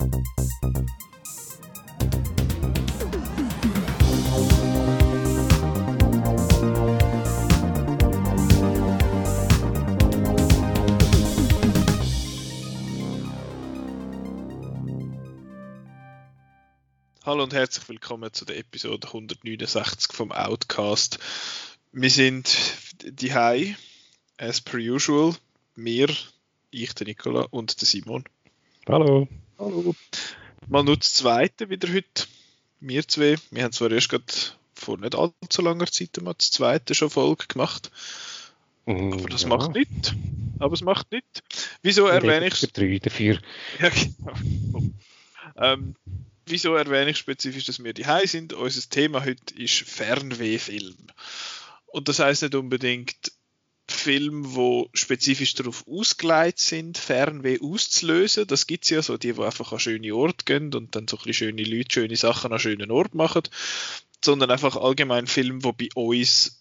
Hallo und herzlich willkommen zu der Episode 169 vom Outcast. Wir sind die Hai, as per usual. Wir, ich, der Nicola und der Simon. Hallo. Hallo. Mal nur das zweite wieder heute. Wir zwei. Wir haben zwar erst gerade vor nicht allzu langer Zeit mal das zweite schon Folge gemacht. Mm, Aber das ja. macht nichts. Aber es macht nichts. Wieso erwähne ich für drei dafür. Ja, genau. ähm, wieso erwähne ich spezifisch, dass wir die sind? Unser Thema heute ist Fernwehfilm. Und das heißt nicht unbedingt Filme, wo spezifisch darauf ausgelegt sind, Fernweh auszulösen. Das gibt es ja so, die, die einfach an schöne Orte gehen und dann so ein schöne Leute, schöne Sachen an schönen Ort machen. Sondern einfach allgemein Filme, wo bei uns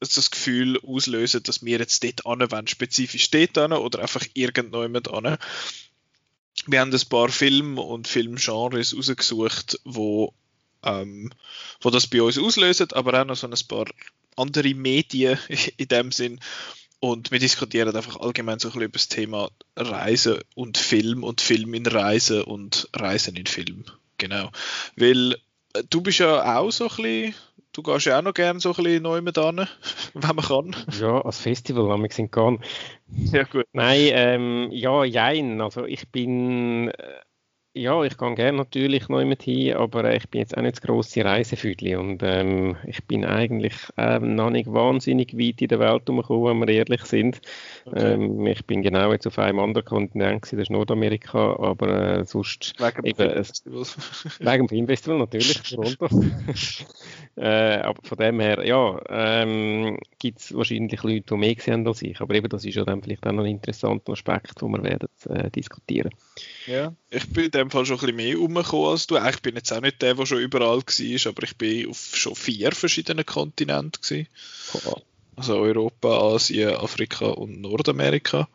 das Gefühl auslösen, dass wir jetzt dort anwenden, spezifisch dort an oder einfach irgendjemand an. Wir haben ein paar Filme und Filmgenres rausgesucht, wo, ähm, wo das bei uns auslösen, aber auch noch so ein paar andere Medien in dem Sinn. Und wir diskutieren einfach allgemein so ein bisschen über das Thema Reisen und Film und Film in Reisen und Reisen in Film. Genau. Weil äh, du bist ja auch so ein bisschen, du gehst ja auch noch gerne so ein bisschen neu mit an, wenn man kann. Ja, als Festival haben wir sind gone. Ja, gut. Nein, ähm, ja, jein. Also ich bin, äh, ja, ich gehe gerne natürlich neu mit hin, aber äh, ich bin jetzt auch nicht das grosse Reisefüdli und ähm, ich bin eigentlich ähm, noch nicht wahnsinnig weit in der Welt umgekommen, wenn wir ehrlich sind. Okay. Ähm, ich bin genau jetzt auf einem anderen Kontinent, gewesen, das ist Nordamerika, aber äh, sonst Wegen dem es- Festival. Wegen dem Filmfestival natürlich, äh, aber von dem her, ja, ähm, gibt es wahrscheinlich Leute, die mehr gesehen haben als ich. Aber eben, das ist ja dann vielleicht auch noch ein interessanter Aspekt, den wir werden äh, diskutieren. Ja, ich bin in dem Fall schon ein bisschen mehr rumgekommen als du. Ich bin jetzt auch nicht der, der schon überall war, aber ich bin auf schon vier verschiedenen Kontinenten. Gewesen. Also Europa, Asien, Afrika und Nordamerika.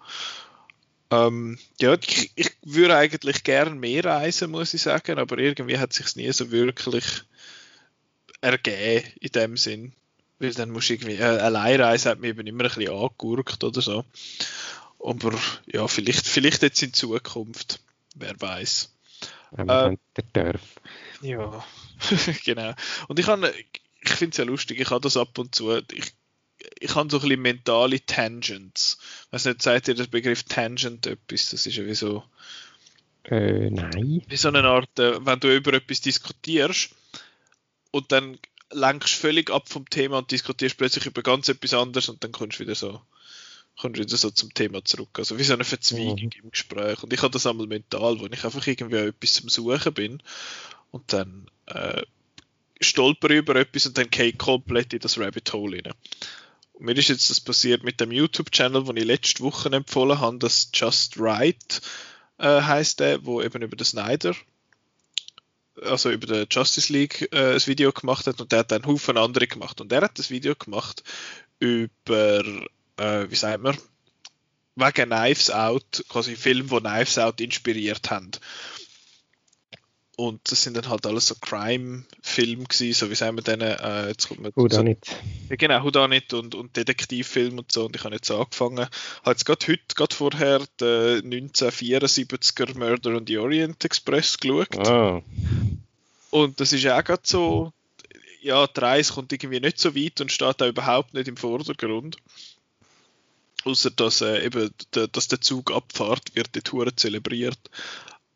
Ähm, ja, ich, ich würde eigentlich gern mehr reisen, muss ich sagen, aber irgendwie hat sich nie so wirklich ergeben in dem Sinn. Weil dann musst du irgendwie, äh, Alleinreisen hat mir eben immer ein bisschen angegurkt oder so. Aber ja, vielleicht, vielleicht jetzt in Zukunft, wer weiß. Äh, dann der Dörf. Ja, genau. Und ich ich finde es ja lustig, ich habe das ab und zu, ich, ich habe so ein bisschen mentale Tangents. Weiß nicht, sagt ihr der Begriff Tangent etwas? Das ist ja wie so, Äh, nein. wie so eine Art, äh, wenn du über etwas diskutierst und dann lenkst völlig ab vom Thema und diskutierst plötzlich über ganz etwas anderes und dann kommst du wieder so, kommst wieder so zum Thema zurück. Also wie so eine Verzweigung Mhm. im Gespräch. Und ich habe das einmal mental, wo ich einfach irgendwie an etwas zum Suchen bin und dann äh, stolper über etwas und dann gehe ich komplett in das Rabbit Hole rein. Und mir ist jetzt das passiert mit dem YouTube-Channel, den ich letzte Woche empfohlen habe, das Just Right äh, heißt der, wo eben über den Snyder, also über den Justice League äh, ein Video gemacht hat und der hat dann einen Haufen andere gemacht. Und der hat das Video gemacht über, äh, wie sagt man, wegen Knives Out, quasi Filme, die Knives Out inspiriert haben. Und das sind dann halt alles so Crime-Filme gewesen, so wie sagen wir denen, äh, jetzt kommt man Gut, so, ja, genau, Houdanit und, und Detektivfilm und so. Und ich habe jetzt angefangen, habe jetzt gerade heute, gerade vorher, den 1974er Murder on the Orient Express geschaut. Ah, Und das ist ja auch gerade so, ja, die Reise kommt irgendwie nicht so weit und steht auch überhaupt nicht im Vordergrund. Außer dass äh, eben der, dass der Zug abfahrt, wird die Tour zelebriert.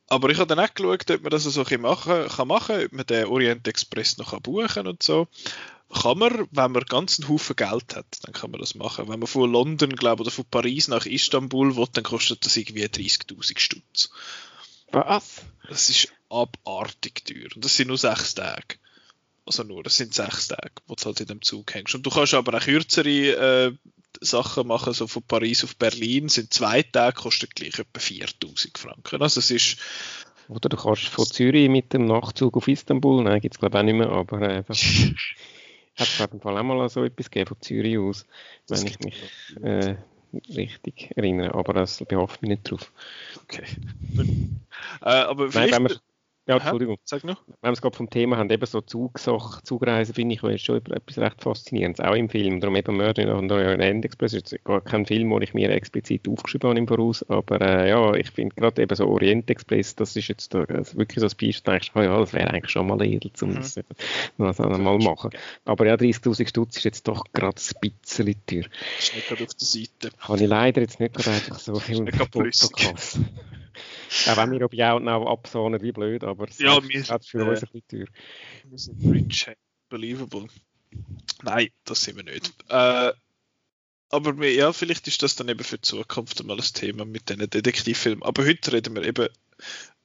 Aber ich habe dann auch geschaut, ob man das so ein bisschen machen kann, machen, ob man den Orient Express noch buchen kann und so. Kann man, wenn man ganz einen Haufen Geld hat, dann kann man das machen. Wenn man von London, glaube oder von Paris nach Istanbul will, dann kostet das irgendwie 30.000 Stutz. was? Das ist abartig teuer. Und das sind nur sechs Tage. Also nur, das sind sechs Tage, wo du halt in dem Zug hängst. Und du kannst aber auch kürzere äh, Sachen machen, so von Paris auf Berlin, sind zwei Tage, kostet gleich etwa 4000 Franken. Also es ist, Oder du kannst von Zürich mit dem Nachtzug auf Istanbul, nein, gibt es glaube ich auch nicht mehr, aber äh, das hat es auf jeden Fall auch mal so etwas gegeben von Zürich aus, wenn ich mich äh, richtig erinnern, aber das behoffe ich nicht drauf. Okay. äh, aber Nein, wenn wir, ja, Aha, Entschuldigung. Sag noch. Wenn wir es gerade vom Thema haben, eben so Zugsache, Zugreisen, finde ich ist schon etwas recht Faszinierendes, auch im Film. Darum eben Murder on the Orient Express ist jetzt gar kein Film, den ich mir explizit aufgeschrieben habe im Voraus, aber äh, ja, ich finde gerade eben so Orient Express, das ist jetzt da, also wirklich so ein Beispiel, da denkst du, oh ja, das wäre eigentlich schon mal edel, um Mhm. das, das einmal machen. Aber ja, 30'000 Stutz ist jetzt doch gerade ein bisschen teuer. Ist nicht gerade auf der Seite. Habe ich leider jetzt nicht gerade einfach so viel. Fotokasse. Auch wenn wir ob ja auch absahnen wie blöd, aber es Ja, ist wir- für äh, uns ein bisschen teuer. Wir sind rich, believable. Nein, das sind wir nicht. Äh, aber wir, ja, vielleicht ist das dann eben für die Zukunft mal ein Thema mit diesen Detektivfilmen. Aber heute reden wir eben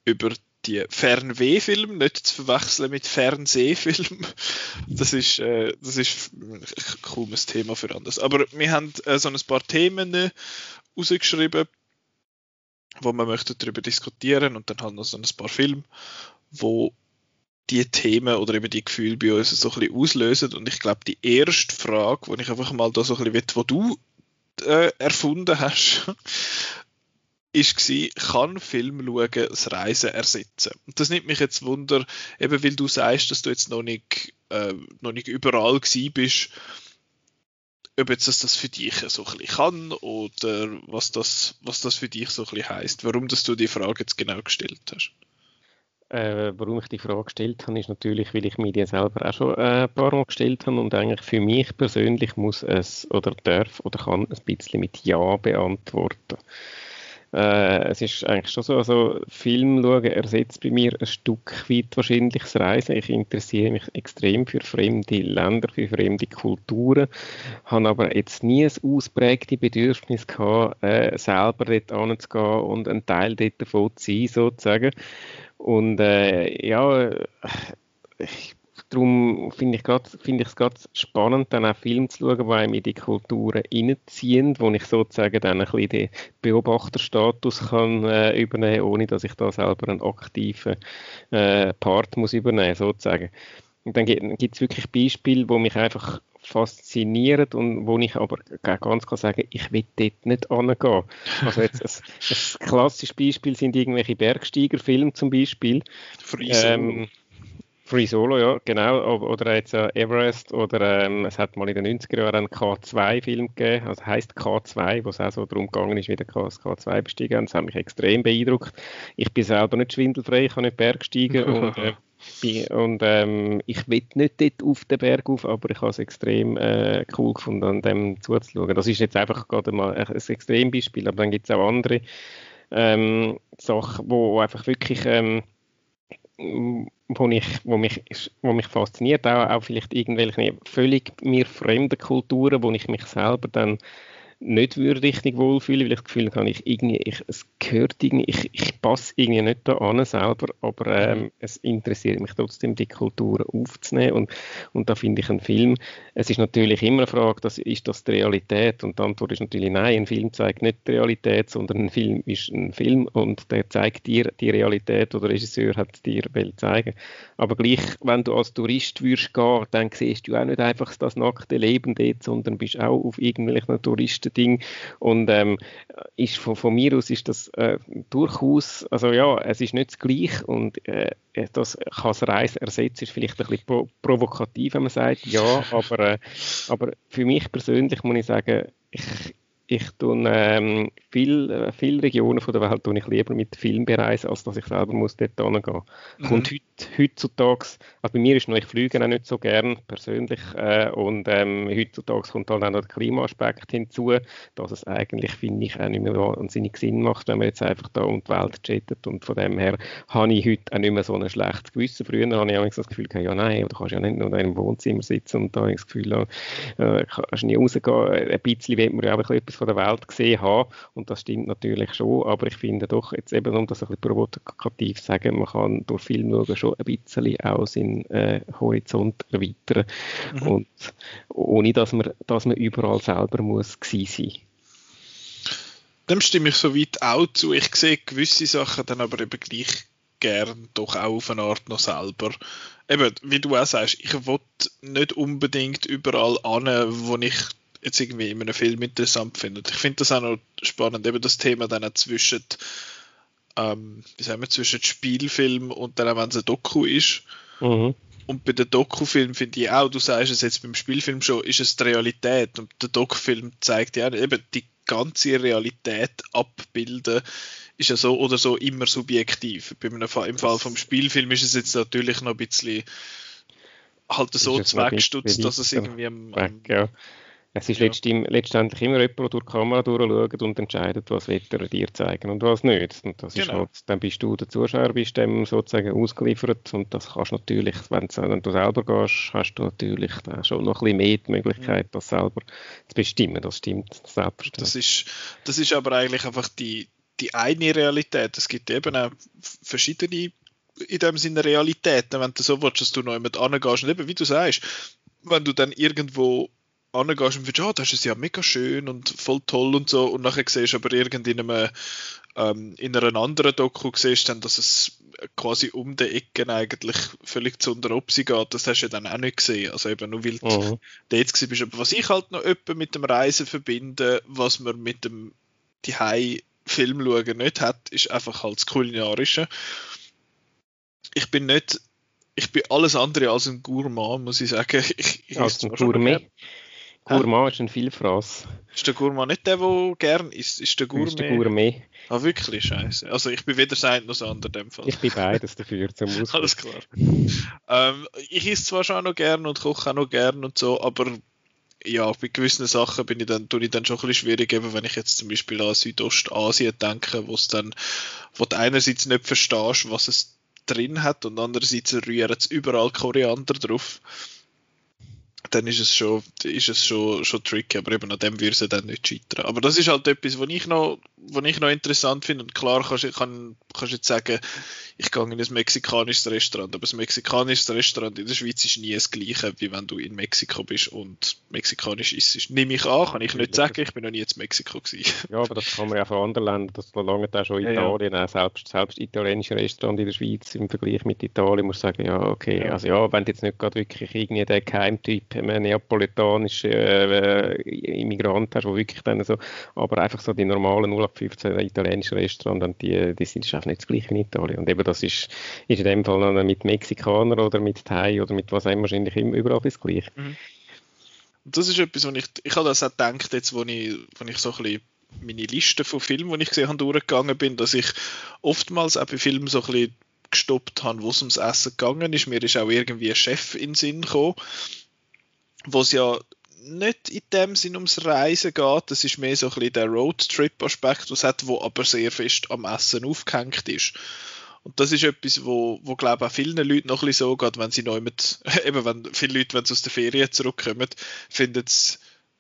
über die Fernwehfilme, nicht zu verwechseln mit Fernsehfilmen. Das ist, äh, das ist kaum ein Thema für anders. Aber wir haben äh, so ein paar Themen äh, rausgeschrieben, wo wir möchten darüber diskutieren und dann halt noch so ein paar Filme, wo die Themen oder eben die Gefühle bei uns so ein bisschen auslösen. Und ich glaube, die erste Frage, die ich einfach mal da so ein bisschen will, wo du äh, erfunden hast, ist gsi, kann Film schauen das Reisen ersetzen? Und das nimmt mich jetzt Wunder, eben weil du sagst, dass du jetzt noch nicht, äh, noch nicht überall gsi bist, ob jetzt das, das für dich so ein bisschen kann oder was das, was das für dich so ein bisschen heisst, warum dass du die Frage jetzt genau gestellt hast. Äh, warum ich die Frage gestellt habe, ist natürlich, weil ich mir die selber auch schon äh, ein paar Mal gestellt habe und eigentlich für mich persönlich muss es oder darf oder kann ein bisschen mit Ja beantworten. Äh, es ist eigentlich schon so, also Film schauen ersetzt bei mir ein Stück weit wahrscheinlich das Reisen. Ich interessiere mich extrem für fremde Länder, für fremde Kulturen, habe aber jetzt nie ein ausprägtes Bedürfnis gehabt, äh, selber dort anzugehen und ein Teil davon zu sein, sozusagen. Und äh, ja, ich, darum finde ich es find gerade spannend, dann auch Filme zu schauen, die einem in die Kulturen reinziehen, wo ich sozusagen dann ein bisschen den Beobachterstatus kann äh, übernehmen, ohne dass ich da selber einen aktiven äh, Part muss übernehmen, sozusagen. Und dann gibt es wirklich Beispiele, wo mich einfach faszinieren und wo ich aber ganz klar sagen, ich will dort nicht angehen. Also jetzt ein, ein klassisches Beispiel sind irgendwelche Bergsteigerfilme zum Beispiel. Free Solo. Ähm, Free Solo, ja, genau. Oder jetzt äh, Everest oder ähm, es hat mal in den 90er Jahren einen K2-Film gegeben, also heißt K2, wo es auch so darum gegangen ist, wie der K das K2 bestiegen haben. Das hat mich extrem beeindruckt. Ich bin selber nicht schwindelfrei, ich kann nicht Bergsteigen und, äh, bin, und ähm, ich will nicht dort auf den Berg auf, aber ich habe es extrem äh, cool gefunden, an dem zuzuschauen. Das ist jetzt einfach gerade mal ein, Extrembeispiel, aber dann gibt es auch andere ähm, Sachen, wo einfach wirklich ähm, wo, ich, wo, mich, wo mich fasziniert, auch, auch vielleicht irgendwelche völlig mir fremden Kulturen, wo ich mich selber dann nicht würde richtig wohlfühlen, weil ich das Gefühl habe, ich irgendwie, ich, es gehört irgendwie, ich, ich passe irgendwie nicht da an selber, aber ähm, es interessiert mich trotzdem, die Kultur aufzunehmen und, und da finde ich einen Film, es ist natürlich immer eine Frage, das, ist das die Realität? Und die Antwort ist natürlich nein, ein Film zeigt nicht die Realität, sondern ein Film ist ein Film und der zeigt dir die Realität oder der Regisseur hat dir will zeigen. Aber gleich, wenn du als Tourist würdest gehen, dann siehst du auch nicht einfach das nackte Leben dort, sondern bist auch auf irgendwelchen Touristen Ding. Und ähm, ist von, von, mir aus ist das äh, durchaus, also ja, es ist nicht das Gleiche und äh, das kann das Reisen ersetzen, ist vielleicht ein bisschen pro provokativ, wenn man sagt, ja, aber, äh, aber für mich persönlich muss ich sagen, ich, ich tue ähm, viele viel Regionen von der Welt tue ich lieber mit Film bereisen, als dass ich selber muss dort hingehen. Mhm. Kommt heut, heutzutage, also bei mir ist noch, ich fliege auch nicht so gern persönlich äh, und ähm, heutzutage kommt halt auch noch der Klimaaspekt hinzu, dass es eigentlich, finde ich, auch nicht mehr wahnsinnig Sinn macht, wenn man jetzt einfach da um die Welt jettet und von dem her habe ich heute auch nicht mehr so ein schlechtes Gewissen. Früher habe ich auch das Gefühl, ja nein, du kannst ja nicht nur in einem Wohnzimmer sitzen und da habe ich das Gefühl, äh, kannst nie rausgehen, ein bisschen will man ja auch etwas von der Welt gesehen haben und das stimmt natürlich schon, aber ich finde doch, jetzt eben um das ein bisschen provokativ zu sagen, man kann durch Film schauen schon ein bisschen auch seinen äh, Horizont erweitern mhm. und ohne, dass man, dass man überall selber muss gewesen sein. Dem stimme ich soweit auch zu. Ich sehe gewisse Sachen dann aber eben gleich gern doch auch auf eine Art noch selber. Eben, wie du auch sagst, ich will nicht unbedingt überall an, wo ich jetzt irgendwie in einem Film interessant finde. Und ich finde das auch noch spannend, eben das Thema dann auch zwischen, ähm, wie sagen wir, zwischen Spielfilm und dann auch, wenn es ein Doku ist. Mhm. Und bei den Dokufilm finde ich auch, du sagst es jetzt beim Spielfilm schon, ist es die Realität. Und der Dokufilm zeigt ja eben die ganze Realität abbilden, ist ja so oder so immer subjektiv. Im Fall vom Spielfilm ist es jetzt natürlich noch ein bisschen halt so zweckstutzt, dass es irgendwie am, am ja. Es ist ja. letztendlich immer jemand, der durch die Kamera durchschaut und entscheidet, was er dir zeigen und was nicht. Und das genau. ist halt, dann bist du der Zuschauer, bist dem sozusagen ausgeliefert und das kannst natürlich, wenn, wenn du selber gehst, hast du natürlich schon noch ein bisschen mehr die Möglichkeit, das selber zu bestimmen. Das stimmt selbstverständlich. Das ist, das ist aber eigentlich einfach die, die eine Realität. Es gibt eben auch verschiedene in dem Sinne Realitäten, wenn du so willst, dass du noch jemand angehst und eben, wie du sagst, wenn du dann irgendwo angehst und findest, oh, das ist ja mega schön und voll toll und so und nachher siehst du aber irgendwie in einem ähm, in einer anderen Doku siehst dann, dass es quasi um die Ecken eigentlich völlig zu unter Opsi geht, das hast du ja dann auch nicht gesehen, also eben nur weil du mhm. dort gewesen bist. Aber was ich halt noch öppe mit dem Reisen verbinde, was man mit dem die Film schauen nicht hat, ist einfach halt das Kulinarische. Ich bin nicht, ich bin alles andere als ein Gourmand, muss ich sagen. Ich, ich als ein Gourmet. Gourmand ist ein Vielfraß. Ist der Gourmand nicht der, der gern isst? Ist der Gourmet? Ist der Gourmet. Ah, wirklich? Scheiße. Also ich bin weder sein noch andere in dem Fall. Ich bin beides dafür zum Ausdruck. Alles klar. ähm, ich esse zwar schon auch noch gern und koche auch noch gern und so, aber ja, bei gewissen Sachen bin ich dann, tue ich dann schon ein bisschen schwierig, eben wenn ich jetzt zum Beispiel an Südostasien denke, wo es dann, wo du einerseits nicht verstehst, was es drin hat und andererseits rühren es überall Koriander drauf dann ist es schon, ist es schon, schon tricky, aber eben an dem würde es dann nicht scheitern. Aber das ist halt etwas, was ich noch, was ich noch interessant finde. Und klar kannst du kann, kannst jetzt sagen, ich gehe in ein mexikanisches Restaurant, aber ein mexikanisches Restaurant in der Schweiz ist nie das gleiche, wie wenn du in Mexiko bist und mexikanisch isst. Nehme ich an, kann ich nicht sagen, ich bin noch nie in Mexiko gewesen. Ja, aber das kann man ja von anderen Ländern, das lange da schon Italien, ja, ja. selbst, selbst italienische Restaurant in der Schweiz im Vergleich mit Italien, muss sagen, ja, okay, ja. also ja, wenn du jetzt nicht gerade wirklich irgendwie der Geheimtyp, einen neapolitanischen äh, Immigrant hast, wo wirklich dann so, aber einfach so die normalen 0815 italienischen Restaurants, die, die sind einfach nicht das gleiche in Italien. Und eben das ist, ist in dem Fall mit Mexikanern oder mit Thai oder mit was immer wahrscheinlich überall das Gleiche. Mhm. Das ist etwas, was ich, ich habe das auch gedacht, jetzt, wo ich, wo ich so ein bisschen meine Liste von Filmen, die ich gesehen habe, durchgegangen bin, dass ich oftmals auch bei Filmen so ein bisschen gestoppt habe, wo es ums Essen gegangen ist. Mir ist auch irgendwie ein Chef in den Sinn gekommen, wo es ja nicht in dem Sinn ums Reisen geht, das ist mehr so ein bisschen der Roadtrip-Aspekt, was hat, wo aber sehr fest am Essen aufgehängt ist. Und das ist etwas, wo, wo glaube ich, auch vielen Leuten noch ein bisschen so geht, wenn sie neu mit, eben wenn viele Leute, wenn sie aus der Ferien zurückkommen, finden es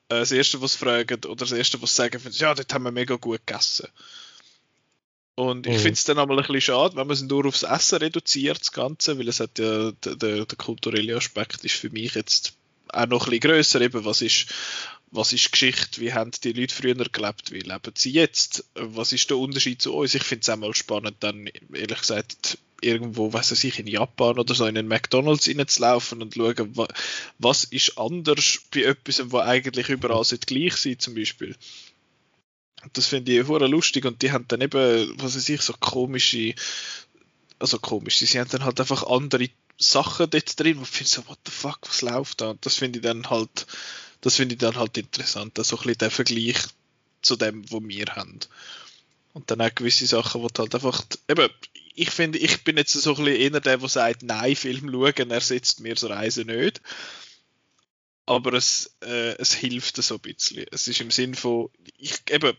äh, das Erste, was sie fragen, oder das Erste, was sie sagen, finden, ja, dort haben wir mega gut gegessen. Und ich mhm. finde es dann einmal ein bisschen schade, wenn man es nur aufs Essen reduziert, das Ganze, weil es hat ja, der, der, der kulturelle Aspekt ist für mich jetzt auch noch ein grösser, eben, was ist, was ist Geschichte, wie haben die Leute früher gelebt, wie leben sie jetzt, was ist der Unterschied zu uns? Ich finde es auch mal spannend, dann ehrlich gesagt irgendwo, weiß ich, in Japan oder so in einen McDonalds reinzulaufen und schauen, was ist anders bei etwas, wo eigentlich überall gleich sein zum Beispiel. Das finde ich hure lustig und die haben dann eben, was weiß ich, so komische, also komisch, sie haben dann halt einfach andere Sachen dort drin, wo ich finde so, what the fuck, was läuft da? Das finde ich dann halt, das finde ich dann halt interessant, so ein bisschen der Vergleich zu dem, wo wir haben. Und dann auch gewisse Sachen, wo halt einfach, eben, ich finde, ich bin jetzt so ein bisschen eher der, der sagt, nein, Film schauen ersetzt mir so Reisen nicht. Aber es, äh, es hilft so ein bisschen. Es ist im Sinn von, ich, eben,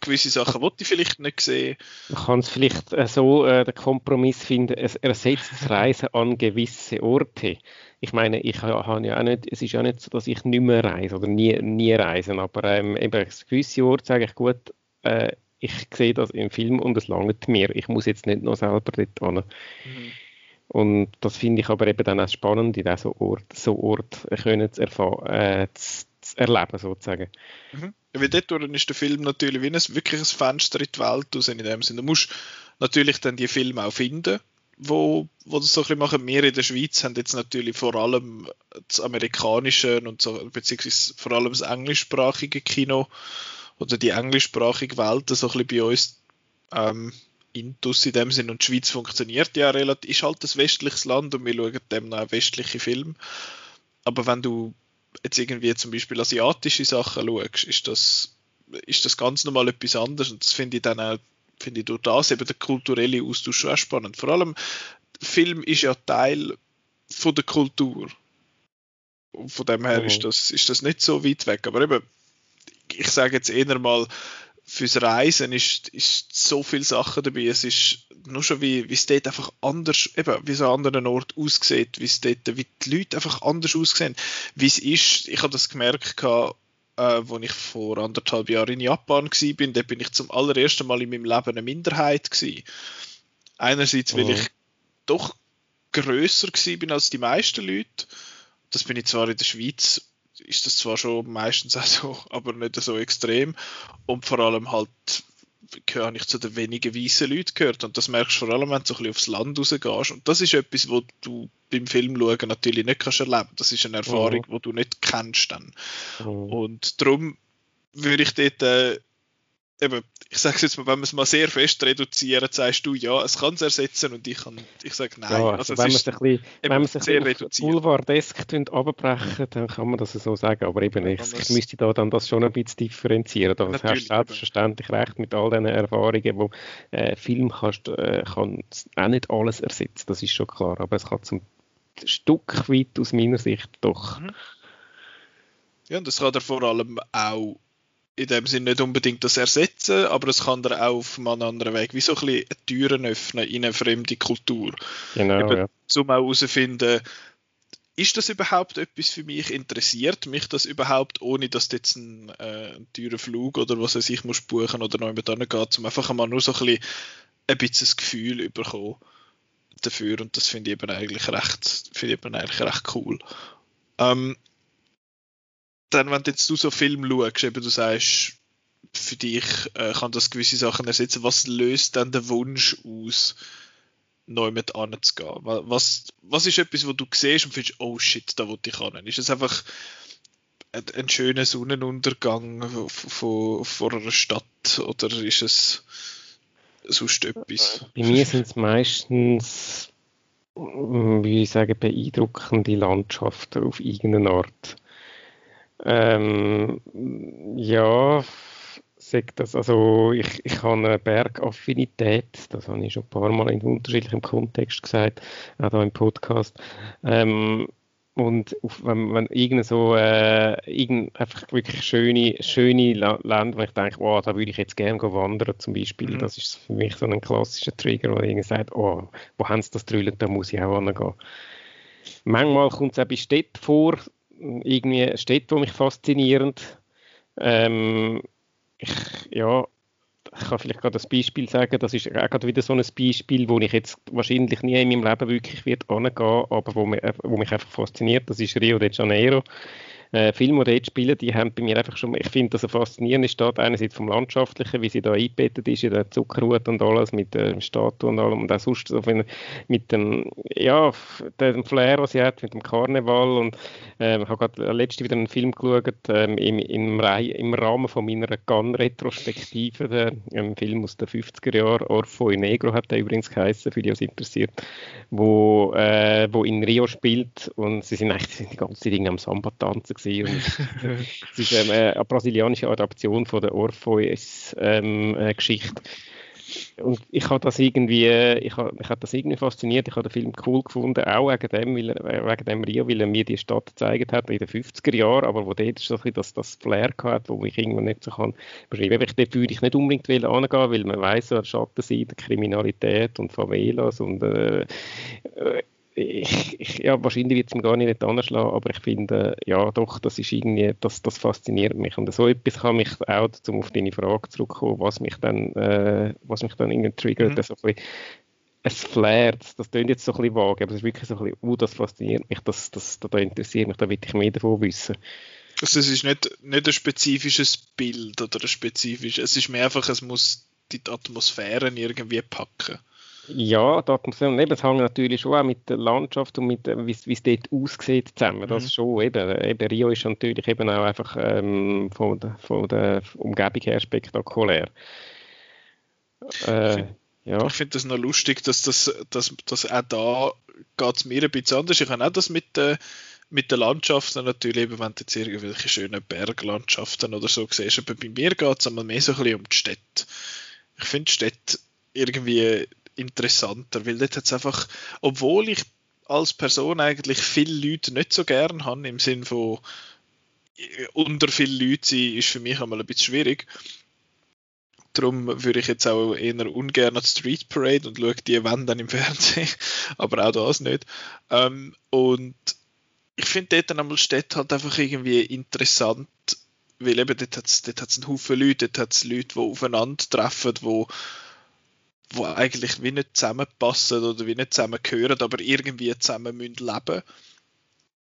gewisse Sachen wollte ich vielleicht nicht sehen. Man kann es vielleicht äh, so äh, den Kompromiss finden, es ersetzt das Reisen an gewisse Orte. Ich meine, ich habe ja auch nicht, es ist ja nicht so, dass ich nicht mehr reise oder nie, nie reise, aber ähm, eben gewisse Orte sage ich gut, äh, ich sehe das im Film und es langt mir. Ich muss jetzt nicht noch selber dort hin. Mhm. Und das finde ich aber eben dann auch spannend, in diesem Ort, so Ort können zu, äh, zu, zu erleben, sozusagen. Mhm. Weil dort ist der Film natürlich wie ein, wirklich ein Fenster in die Welt aus in dem Sinne. Du musst natürlich dann die Filme auch finden, wo, wo das so ein bisschen machen. Wir in der Schweiz haben jetzt natürlich vor allem das amerikanische und so, beziehungsweise vor allem das englischsprachige Kino oder die englischsprachige Welt so ein bisschen bei uns ähm, Intus in dem Sinn und die Schweiz funktioniert ja relativ, ist halt ein westliches Land und wir schauen dem auch westliche Filme. Aber wenn du jetzt irgendwie zum Beispiel asiatische Sachen schaust, ist das, ist das ganz normal etwas anderes und das finde ich dann auch, finde ich durch das eben der kulturelle Austausch schon spannend. Vor allem, Film ist ja Teil von der Kultur. Und von dem her oh. ist, das, ist das nicht so weit weg. Aber eben, ich sage jetzt eher mal, fürs Reisen ist, ist so viel Sachen dabei. Es ist nur schon wie, wie es dort einfach anders, eben, wie es an anderen Ort aussieht, wie es dort, wie die Leute einfach anders aussehen. Wie es ist, ich habe das gemerkt, gehabt, äh, als ich vor anderthalb Jahren in Japan war, da bin ich zum allerersten Mal in meinem Leben eine Minderheit gewesen. Einerseits, weil oh. ich doch grösser bin als die meisten Leute. Das bin ich zwar in der Schweiz ist das zwar schon meistens auch so, aber nicht so extrem. Und vor allem halt gehöre ich zu den wenigen weißen Leuten gehört. Und das merkst du vor allem, wenn du so ein bisschen aufs Land rausgehst. Und das ist etwas, was du beim Film schauen natürlich nicht kannst erleben. Das ist eine Erfahrung, die oh. du nicht kennst dann. Oh. Und darum würde ich dort äh, eben, ich sage jetzt mal, wenn wir es mal sehr fest reduzieren, sagst du ja, es kann es ersetzen und ich, kann, ich sage nein. Ja, also, also wenn man es ein bisschen, wenn man es ein bisschen Boulevardesk abbrechen, dann kann man das so sagen, aber eben, ich, ich müsste da dann das schon ein bisschen differenzieren. Da hast du selbstverständlich recht mit all diesen Erfahrungen, wo äh, Film kannst, äh, kann auch nicht alles ersetzen, das ist schon klar, aber es kann zum Stück weit aus meiner Sicht doch. Mhm. Ja, und das kann er vor allem auch in dem Sinne nicht unbedingt das ersetzen, aber es kann dir auch auf einem anderen Weg wie so ein bisschen Türen öffnen in eine fremde Kultur. Genau, Eben, ja. Um auch herauszufinden, ist das überhaupt etwas für mich? Interessiert mich das überhaupt, ohne dass du jetzt einen, äh, einen teuren Flug oder was weiß ich muss buchen oder noch jemand geht, um einfach mal nur so ein bisschen, ein bisschen das Gefühl bekommen dafür und das finde ich eben eigentlich recht, finde ich eben eigentlich recht cool. Ähm, dann, wenn jetzt du so Film schaust, eben du sagst, für dich äh, kann das gewisse Sachen ersetzen, was löst dann der Wunsch aus, neu mit anzugehen? Was, was ist etwas, wo du siehst und findest, oh shit, da wollte ich an? Ist es einfach ein, ein schöner Sonnenuntergang von, von einer Stadt oder ist es sonst etwas? Bei mir sind es meistens, wie ich sagen, beeindruckende Landschaften auf irgendeine Art. Ähm, ja, sagt das, also ich, ich habe eine Bergaffinität, das habe ich schon ein paar Mal in unterschiedlichem Kontext gesagt, auch hier im Podcast. Ähm, und auf, wenn, wenn irgend so äh, irgend einfach wirklich schöne, schöne Länder, wo ich denke, wow, da würde ich jetzt gerne wandern zum Beispiel, mhm. das ist für mich so ein klassischer Trigger, wo irgendwie sagt, oh, wo haben sie das drüllen, da muss ich auch hingehen. Manchmal kommt es auch bei Städten vor, irgendwie Städte, die mich faszinieren. Ähm, ich, ja, ich kann vielleicht gerade das Beispiel sagen, das ist auch gerade wieder so ein Beispiel, wo ich jetzt wahrscheinlich nie in meinem Leben wirklich wird angehen, aber wo mich, wo mich einfach fasziniert, das ist Rio de Janeiro äh, Filme, die dort spielen, die haben bei mir einfach schon, ich finde das eine faszinierende Stadt, einerseits vom Landschaftlichen, wie sie da eingebettet ist in der Zuckerhut und alles, mit der Statue und allem. Und auch sonst so mit dem, ja, dem Flair, was sie hat, mit dem Karneval und äh, ich habe gerade letzte wieder einen Film geschaut, ähm, im, im, im, Rahmen von meiner Cannes-Retrospektive, der ein Film aus den 50er Jahren, Orfo in Negro hat der übrigens geheißen, für die, was interessiert, wo, äh, wo in Rio spielt und sie sind eigentlich die ganze Zeit am Samba tanzen gewesen. es ist ähm, eine brasilianische Adaption von der Orpheus-Geschichte. Ähm, äh, und ich habe das irgendwie, ich habe, mich hat das irgendwie fasziniert. Ich habe den Film cool gefunden, auch wegen dem, weil er, wegen dem Rio, weil er mir die Stadt gezeigt hat in den 50er Jahren, aber wo dort so ein das, das Flair hat, wo ich irgendwann nicht so kann beschreiben. Ich, dort würde ich nicht unbedingt angehen, weil man weiß, so Schattenseite, Kriminalität und Favelas und äh, äh ich, ich, ja, wahrscheinlich wird es mir gar nicht anschlagen, aber ich finde, ja, doch, das ist irgendwie, das, das fasziniert mich. Und so etwas kann mich auch, um auf deine Frage zurückzukommen, was mich dann, äh, was mich dann irgendwie triggert, mhm. also ein bisschen, es flared, das klingt jetzt so ein bisschen vage, aber es ist wirklich so ein bisschen, oh, das fasziniert mich, das, das, das, das interessiert mich, da will ich mehr davon wissen. Also es ist nicht, nicht ein spezifisches Bild oder ein spezifisches, es ist mehr einfach, es muss die Atmosphäre irgendwie packen. Ja, die Atmosphäre. Eben, es hängt natürlich schon auch mit der Landschaft und mit wie es dort aussieht zusammen. Das mhm. schon. Eben, eben, Rio ist natürlich eben auch einfach ähm, von, der, von der Umgebung her spektakulär. Äh, ja. Ich finde das noch lustig, dass das dass, dass auch da geht es mir ein bisschen anders. Ich habe auch das mit der mit den Landschaften natürlich, eben, wenn du jetzt irgendwelche schönen Berglandschaften oder so siehst, aber bei mir geht es einmal mehr so ein bisschen um die Städte. Ich finde die Städte irgendwie interessanter, weil dort hat es einfach, obwohl ich als Person eigentlich viele Leute nicht so gern habe, im Sinn von äh, unter viele Leute sein, ist für mich einmal ein bisschen schwierig. Darum würde ich jetzt auch eher ungern an die Street Parade und schaue die Wände dann im Fernsehen, aber auch das nicht. Ähm, und ich finde dort einmal Städte halt einfach irgendwie interessant, weil eben dort hat es einen Haufen Leute, dort hat es Leute, die aufeinandertreffen, die wo eigentlich wie nicht zusammenpassen oder wie nicht zusammengehören, aber irgendwie zusammen müssen leben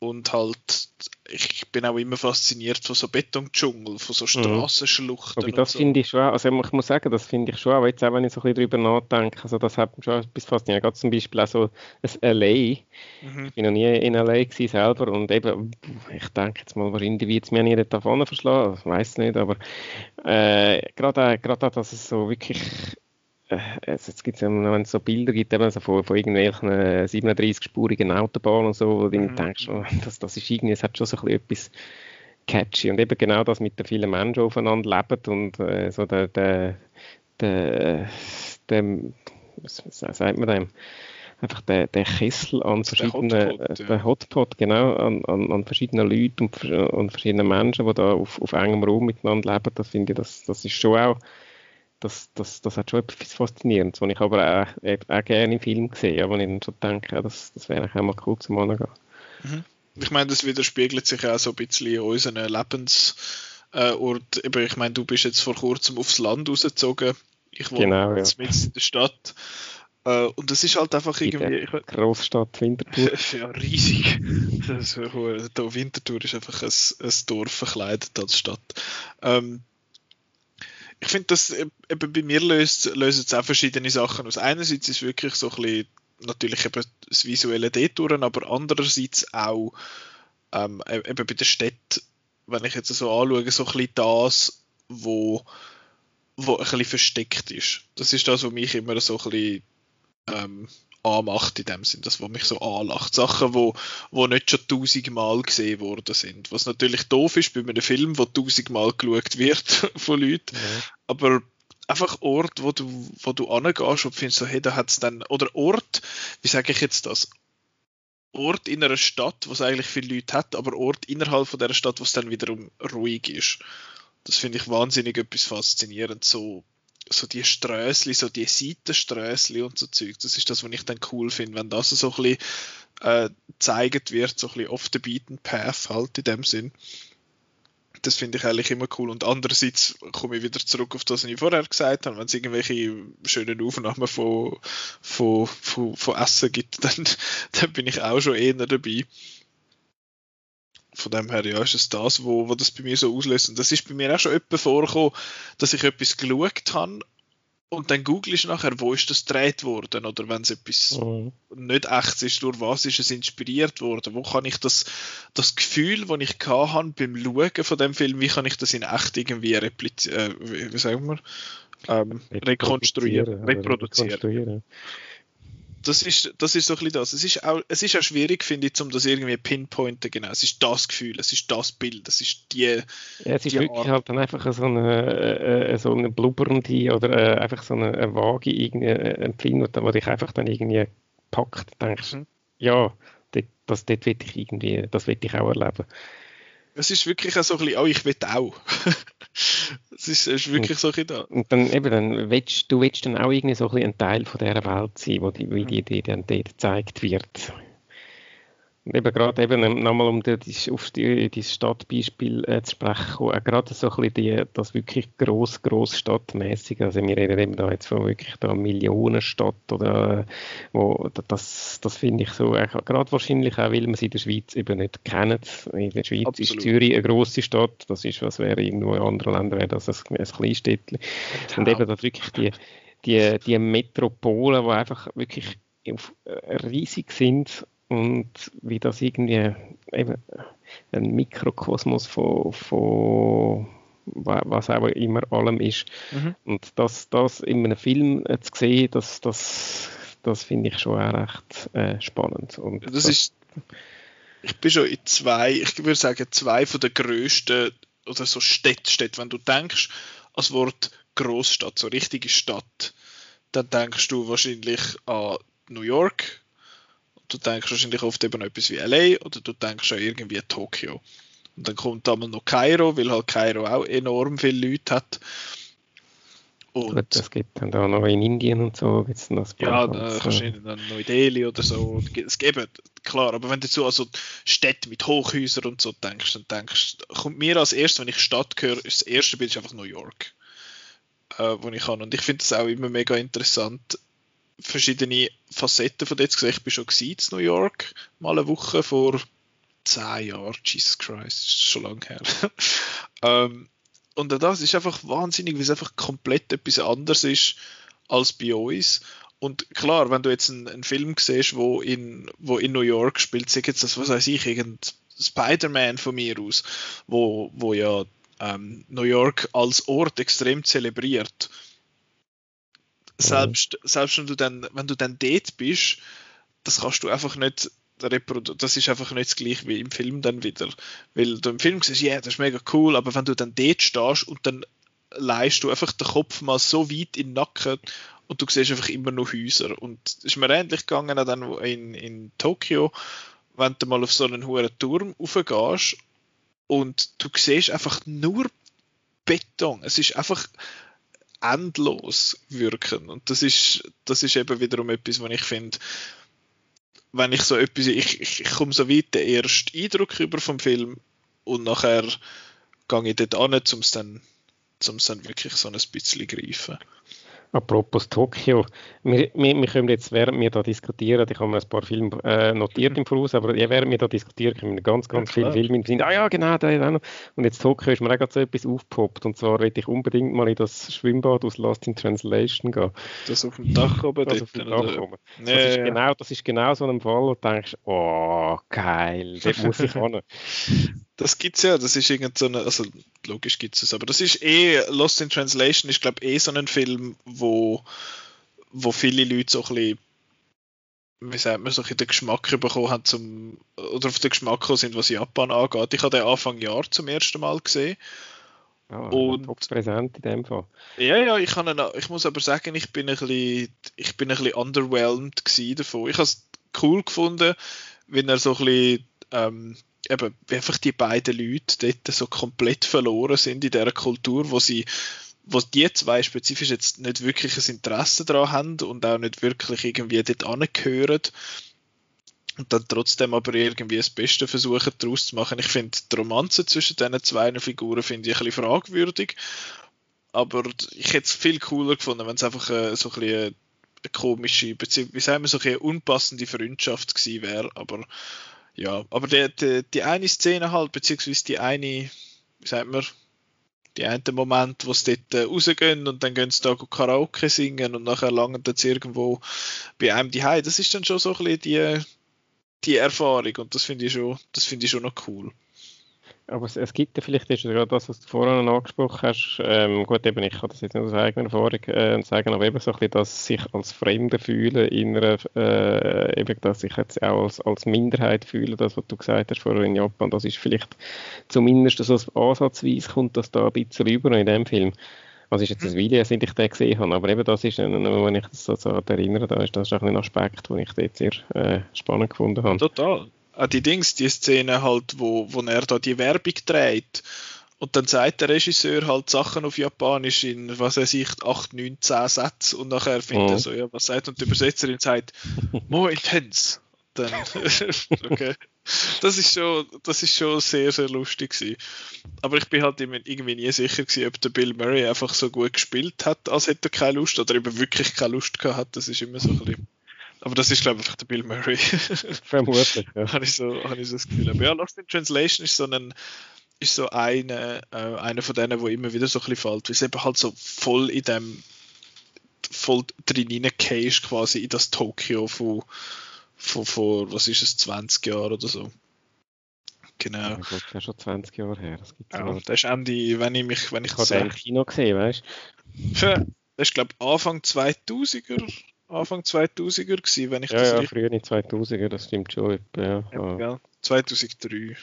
und halt ich bin auch immer fasziniert von so Betondschungel, von so mhm. Straßenschluchten. Aber das so. finde ich schon, also ich muss sagen, das finde ich schon, aber jetzt auch, wenn ich so ein bisschen drüber nachdenke, also das hat mich schon etwas fasziniert. Gerade zum Beispiel auch so ein LA. Mhm. Ich bin noch nie in LA gewesen selber und eben, ich denke jetzt mal, wahrscheinlich wird es mir nie davon verschlagen, ich weiß nicht, aber äh, gerade, gerade auch, dass es so wirklich jetzt gibt es ja, wenn es so Bilder gibt, eben so von, von irgendwelchen 37-spurigen Autobahnen und so, wo du mhm. denkst, oh, das, das ist irgendwie, es hat schon so ein etwas catchy. Und eben genau das mit den vielen Menschen aufeinander leben und äh, so der, der, der, der, was, sagt man dem? Einfach der, der Kessel an verschiedenen, der Hotpot, ja. der Hotpot genau, an, an, an verschiedenen Leuten und, und verschiedenen Menschen, die da auf, auf engem Raum miteinander leben, das finde ich, das, das ist schon auch das, das, das hat schon etwas Faszinierendes, was ich aber auch, auch gerne im Film sehe, aber ich dann schon denke, ja, das, das wäre auch mal cool zum Angehen. Mhm. Ich meine, das widerspiegelt sich auch so ein bisschen in unseren Lebensort. Äh, ich meine, du bist jetzt vor kurzem aufs Land rausgezogen. Ich wohne genau, jetzt ja. in der Stadt. Äh, und das ist halt einfach irgendwie. Ich, Großstadt Winterthur. ja, riesig. Das, Winterthur ist einfach ein, ein Dorf verkleidet als Stadt. Ähm, ich finde, dass äh, eben bei mir löst, lösen es auch verschiedene Sachen aus. Einerseits ist es wirklich so ein bisschen, natürlich eben das visuelle Detouren, aber andererseits auch ähm, e-, eben bei der Stadt, wenn ich jetzt so anschaue, so ein bisschen das, wo, wo ein bisschen versteckt ist. Das ist das, was mich immer so ein bisschen ähm, anmacht in dem Sinn, das, was mich so anlacht. Sachen, wo, wo nicht schon tausendmal gesehen worden sind. Was natürlich doof ist bei einem Film, wo tausendmal geschaut wird von Leuten. Ja. Aber einfach Ort, wo du, wo du angehst und findest so, hey, da hat's dann, oder Ort, wie sage ich jetzt das? Ort in einer Stadt, wo es eigentlich viele Leute hat, aber Ort innerhalb von der Stadt, wo es dann wiederum ruhig ist. Das finde ich wahnsinnig etwas faszinierend, so so die Strössli, so die Seitenströssli und so Zeug, das ist das, was ich dann cool finde, wenn das so ein bisschen äh, gezeigt wird, so ein bisschen off the beaten path halt in dem Sinn. Das finde ich eigentlich immer cool. Und andererseits komme ich wieder zurück auf das, was ich vorher gesagt habe. Wenn es irgendwelche schönen Aufnahmen von, von, von, von Essen gibt, dann, dann bin ich auch schon eher dabei von dem her, ja, ist es das, wo, wo das bei mir so auslöst. Und das ist bei mir auch schon öppe vorgekommen, dass ich etwas geschaut habe und dann googelst nachher, wo ist das gedreht worden oder wenn es etwas mhm. nicht echt ist, durch was ist es inspiriert worden, wo kann ich das, das Gefühl, das ich hatte beim Schauen von dem Film, wie kann ich das in echt irgendwie replizieren, äh, wie, wie sagen wir, ähm, rekonstruieren, reproduzieren. reproduzieren das ist, das ist so ein bisschen das. Es ist auch, es ist auch schwierig, finde ich, um das irgendwie pinpointen, genau. Es ist das Gefühl, es ist das Bild, es ist die. Ja, es ist wirklich Art. halt dann einfach so eine, äh, so eine blubbernde oder äh, einfach so eine, eine vage äh, Empfindung, wo dich einfach dann irgendwie packt. Denkst, mhm. ja, das, das dort will ich irgendwie, das will ich auch erleben. Es ist wirklich so ein bisschen, oh, ich will auch. Es ist, ist, wirklich so ein da. Und dann eben, dann willst, du willst dann auch irgendwie so ein, ein Teil von dieser Welt sein, wo die, wie die dort gezeigt wird eben gerade eben nochmal um die, auf die, die Stadtbeispiel äh, zu sprechen äh, gerade so ein bisschen die, das wirklich gross, gross stadtmäßige, also wir reden eben da jetzt von wirklich da Millionenstadt oder wo, das, das finde ich so, äh, gerade wahrscheinlich auch, weil man sie in der Schweiz eben nicht kennt. In der Schweiz Absolut. ist Zürich eine grosse Stadt, das ist, was wäre irgendwo in anderen Ländern wäre das ein, ein Kleinstädtchen. Und eben da wirklich die die, die Metropolen, die einfach wirklich riesig sind und wie das irgendwie eben ein Mikrokosmos von, von was auch immer allem ist. Mhm. Und das, das in einem Film zu sehen, das, das, das finde ich schon auch recht äh, spannend. Und das, das, ist, ich bin schon in zwei, ich würde sagen, zwei von der größten oder so Städte, Städte, wenn du denkst, als Wort Großstadt, so richtige Stadt, dann denkst du wahrscheinlich an New York, du denkst wahrscheinlich oft eben etwas wie LA oder du denkst an irgendwie Tokio. Und dann kommt da mal noch Kairo, weil halt Kairo auch enorm viele Leute hat. Und Gut, das gibt dann da noch in Indien und so. Gibt's dann das ja, da kannst du dann Neu-Delhi oder so. Es gibt, klar, aber wenn du so also Städte mit Hochhäusern und so denkst, dann denkst kommt mir als erstes, wenn ich Stadt höre, ist das erste Bild ist einfach New York. Äh, wo ich kann. Und ich finde das auch immer mega interessant, verschiedene Facetten von dort gesehen. Ich bin schon in New York, mal eine Woche vor zehn Jahren. Jesus Christ, das ist schon lange her. ähm, und das ist einfach wahnsinnig, weil es einfach komplett etwas anderes ist als bei uns. Und klar, wenn du jetzt einen, einen Film siehst, wo in, wo in New York spielt, sag jetzt das, was weiß ich, irgendein Spider-Man von mir aus, wo, wo ja ähm, New York als Ort extrem zelebriert selbst, selbst wenn du dann, wenn du dann dort bist, das kannst du einfach nicht das ist einfach nicht das gleiche wie im Film dann wieder. Weil du im Film siehst, ja, yeah, das ist mega cool, aber wenn du dann dort stehst und dann leist du einfach den Kopf mal so weit in den Nacken und du siehst einfach immer nur Häuser. Und es ist mir ähnlich gegangen dann in, in Tokio, wenn du mal auf so einen hohen Turm raufgehst und du siehst einfach nur Beton. Es ist einfach endlos wirken. Und das ist, das ist eben wiederum etwas, was ich finde, wenn ich so etwas, ich, ich, ich komme so weit den ersten Eindruck über vom Film und nachher gehe ich dort an, um es dann, wirklich so ein bisschen greifen. Apropos Tokio, wir, wir, wir können jetzt, während wir da diskutieren, ich habe mir ein paar Filme äh, notiert im Voraus, aber ja, während wir da diskutieren, können wir ganz, ganz ja, viele Filme sind. Ah ja, genau, da ist auch noch. Und jetzt Tokio ist mir auch gerade so etwas aufgepoppt. Und zwar will ich unbedingt mal in das Schwimmbad aus Lost in Translation gehen. Das auf dem Dach oben das auf dem Dach oben. Nee, das, ist genau, das ist genau so ein Fall, wo du denkst, oh, geil, dort muss ich hin. Das gibt's ja, das ist irgend so eine, also logisch gibt's es, aber das ist eh, Lost in Translation ist glaube eh so ein Film, wo, wo viele Leute so ein bisschen, wie sagt man, so ein den Geschmack bekommen haben zum, oder auf den Geschmack gekommen sind, was Japan angeht. Ich habe den Anfang Jahr zum ersten Mal gesehen. Ah, und präsent in dem Fall. Ja, ja, ich, kann einen, ich muss aber sagen, ich bin ein bisschen, ich bin ein bisschen underwhelmed davon. Ich habe es cool gefunden, wenn er so ein bisschen, ähm, eben, einfach die beiden Leute dort so komplett verloren sind in dieser Kultur, wo sie wo die zwei spezifisch jetzt nicht wirklich ein Interesse daran haben und auch nicht wirklich irgendwie dort angehören und dann trotzdem aber irgendwie das Beste versuchen daraus zu machen. Ich finde die Romanze zwischen diesen zwei Figuren finde ich ein bisschen fragwürdig, aber ich hätte es viel cooler gefunden, wenn es einfach äh, so ein bisschen komische, wie sagen wir, so eine unpassende Freundschaft gewesen wäre, aber ja, aber die, die, die eine Szene halt, beziehungsweise die eine, wie sagt man, die einen Moment, wo sie dort äh, rausgehen und dann gehen sie da Karaoke singen und nachher langen sie irgendwo bei einem die Das ist dann schon so ein bisschen die, die Erfahrung und das finde ich schon, das finde ich schon noch cool. Aber es, es gibt ja vielleicht, ist ja das, was du vorhin angesprochen hast, ähm, gut, eben, ich kann das jetzt nicht aus eigener Erfahrung äh, sagen, aber eben so ein bisschen, dass sich als Fremde fühlen in einer, äh, eben, dass sich jetzt auch als, als Minderheit fühlen, das, was du gesagt hast vorhin in Japan, das ist vielleicht zumindest so ansatzweise kommt das da ein bisschen rüber in dem Film. Also ist jetzt ein Video, seit ich den gesehen habe, aber eben das ist, wenn ich das so, so erinnere, da ist das auch ein Aspekt, den ich dort sehr äh, spannend gefunden habe. Total auch die Dings, die Szene halt, wo, wo er da die Werbung dreht. Und dann sagt der Regisseur halt Sachen auf Japanisch in, was weiß ich, 8, 9, 10 Sätze und nachher findet oh. er so, ja, was sagt und die Übersetzerin sagt, more intense. Dann, okay. Das ist schon, das ist schon sehr, sehr lustig gewesen. Aber ich bin halt irgendwie nie sicher gewesen, ob der Bill Murray einfach so gut gespielt hat, als hätte er keine Lust oder eben wirklich keine Lust gehabt hat. Das ist immer so ein bisschen aber das ist, glaube ich, einfach der Bill Murray. Vermutlich, ja. habe ich, so, hab ich so das Gefühl. Aber ja, Lost in Translation ist so ein ist so eine, äh, einer von denen, wo immer wieder so ein bisschen fällt, weil es eben halt so voll in dem voll drin hineingehst, quasi in das Tokio von, von, von, was ist es, 20 Jahren oder so. Genau. Ja, gut, das ist schon 20 Jahre her. Das, gibt's ja, das ist Ende, wenn ich mich, wenn ich, ich habe im Kino gesehen, weißt du? Das ist, glaube ich, Anfang 2000er, Anfang 2000er gewesen, wenn ich ja, das ja, richtig... früher in 2000er, das stimmt schon. Ja, ja, ja. 2003.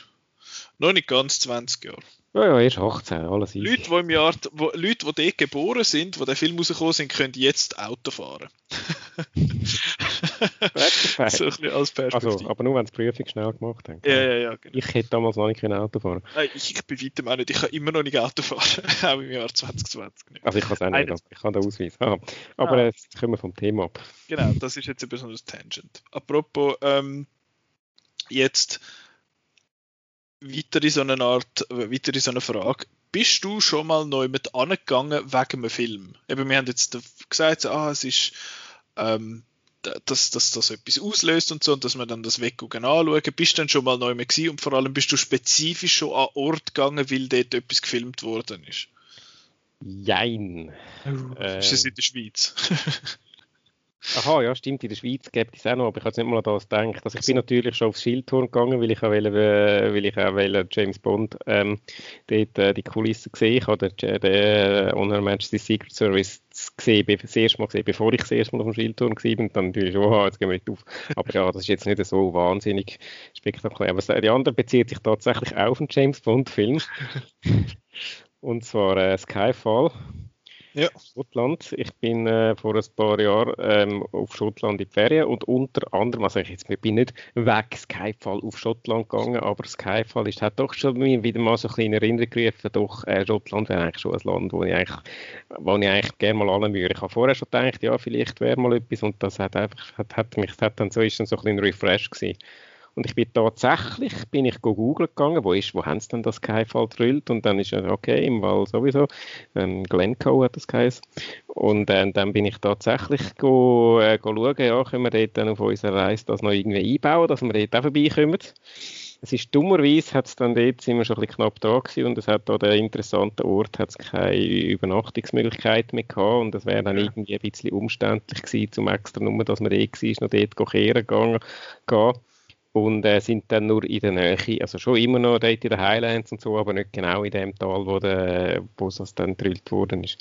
Noch nicht ganz 20 Jahre. Ja, ja, erst 18, alles easy. Leute, die im Jahr, wo, Leute, die dort geboren sind, wo der Film rausgekommen sind, können jetzt Auto fahren. so ein bisschen als Perspektive. Also, aber nur, wenn die Prüfung schnell gemacht haben. Ja, ja, ja. Genau. Ich hätte damals noch nicht Auto fahren Nein, ich, ich bei weitem auch nicht. Ich kann immer noch nicht Auto fahren, auch im Jahr 2020 nicht. Also ich kann es auch nicht, aber ich kann den Ausweis haben. Aber ah. jetzt kommen wir vom Thema ab. Genau, das ist jetzt ein besonderes Tangent. Apropos, ähm, jetzt weiter in so eine Art, weiter in so eine Frage. Bist du schon mal neu mit angegangen wegen einem Film? Eben, wir haben jetzt gesagt, ah, es ist, ähm, dass, dass das etwas auslöst und so, und dass wir dann das Weggucken anschauen. Bist du dann schon mal neu mehr gewesen und vor allem bist du spezifisch schon an Ort gegangen, weil dort etwas gefilmt worden ist? Jein. Uh, äh, ist das in der Schweiz? Aha, ja, stimmt, in der Schweiz gibt es auch noch, aber ich habe jetzt nicht mal an das gedacht. Also ich bin natürlich schon aufs Schildturm gegangen, weil ich auch, wollte, äh, weil ich auch wollte James Bond ähm, dort äh, die Kulissen gesehen Ich habe den, den äh, Honor Majesty Secret Service gesehen, das erste Mal gesehen, bevor ich das erste Mal auf dem Schildturm war und dann natürlich, oh, jetzt gehen wir nicht auf. Aber ja, das ist jetzt nicht so wahnsinnig spektakulär. Aber die andere bezieht sich tatsächlich auch auf einen James Bond Film. und zwar äh, Skyfall. Ja. Schottland. Ich bin äh, vor ein paar Jahren ähm, auf Schottland in die Ferien und unter anderem, also ich, jetzt, bin nicht weg Skyfall auf Schottland gegangen, aber Skyfall ist, hat doch schon wieder mal so ein bisschen in Erinnerung gerufen, doch äh, Schottland wäre eigentlich schon ein Land, wo ich eigentlich, wo ich eigentlich gerne mal an würde. Ich habe vorher schon gedacht, ja, vielleicht wäre mal etwas und das hat einfach, hat, hat mich, hat dann so, ist dann so ein bisschen Refresh gewesen. Und ich bin tatsächlich, bin ich googeln gegangen, wo ist, wo haben sie denn das Skyfall drüllt? Und dann ist er, okay, im Wald sowieso. Ähm, Glencoe hat das geheißen. Und äh, dann bin ich tatsächlich go, äh, go schauen, ja, können wir dort dann auf unserer Reise das noch irgendwie einbauen, dass wir dort auch vorbeikommen. Es ist dummerweise, hat es dann dort, sind wir schon ein bisschen knapp da gewesen und es hat an den interessanten Ort hat's keine Übernachtungsmöglichkeit mehr gehabt und es wäre dann ja. irgendwie ein bisschen umständlich gewesen, zum extra nur, dass man eh war, noch dort kehren gegangen, gehen und äh, sind dann nur in der Nähe, also schon immer noch dort in den Highlands und so, aber nicht genau in dem Tal, wo, der, wo das dann gedrillt worden ist.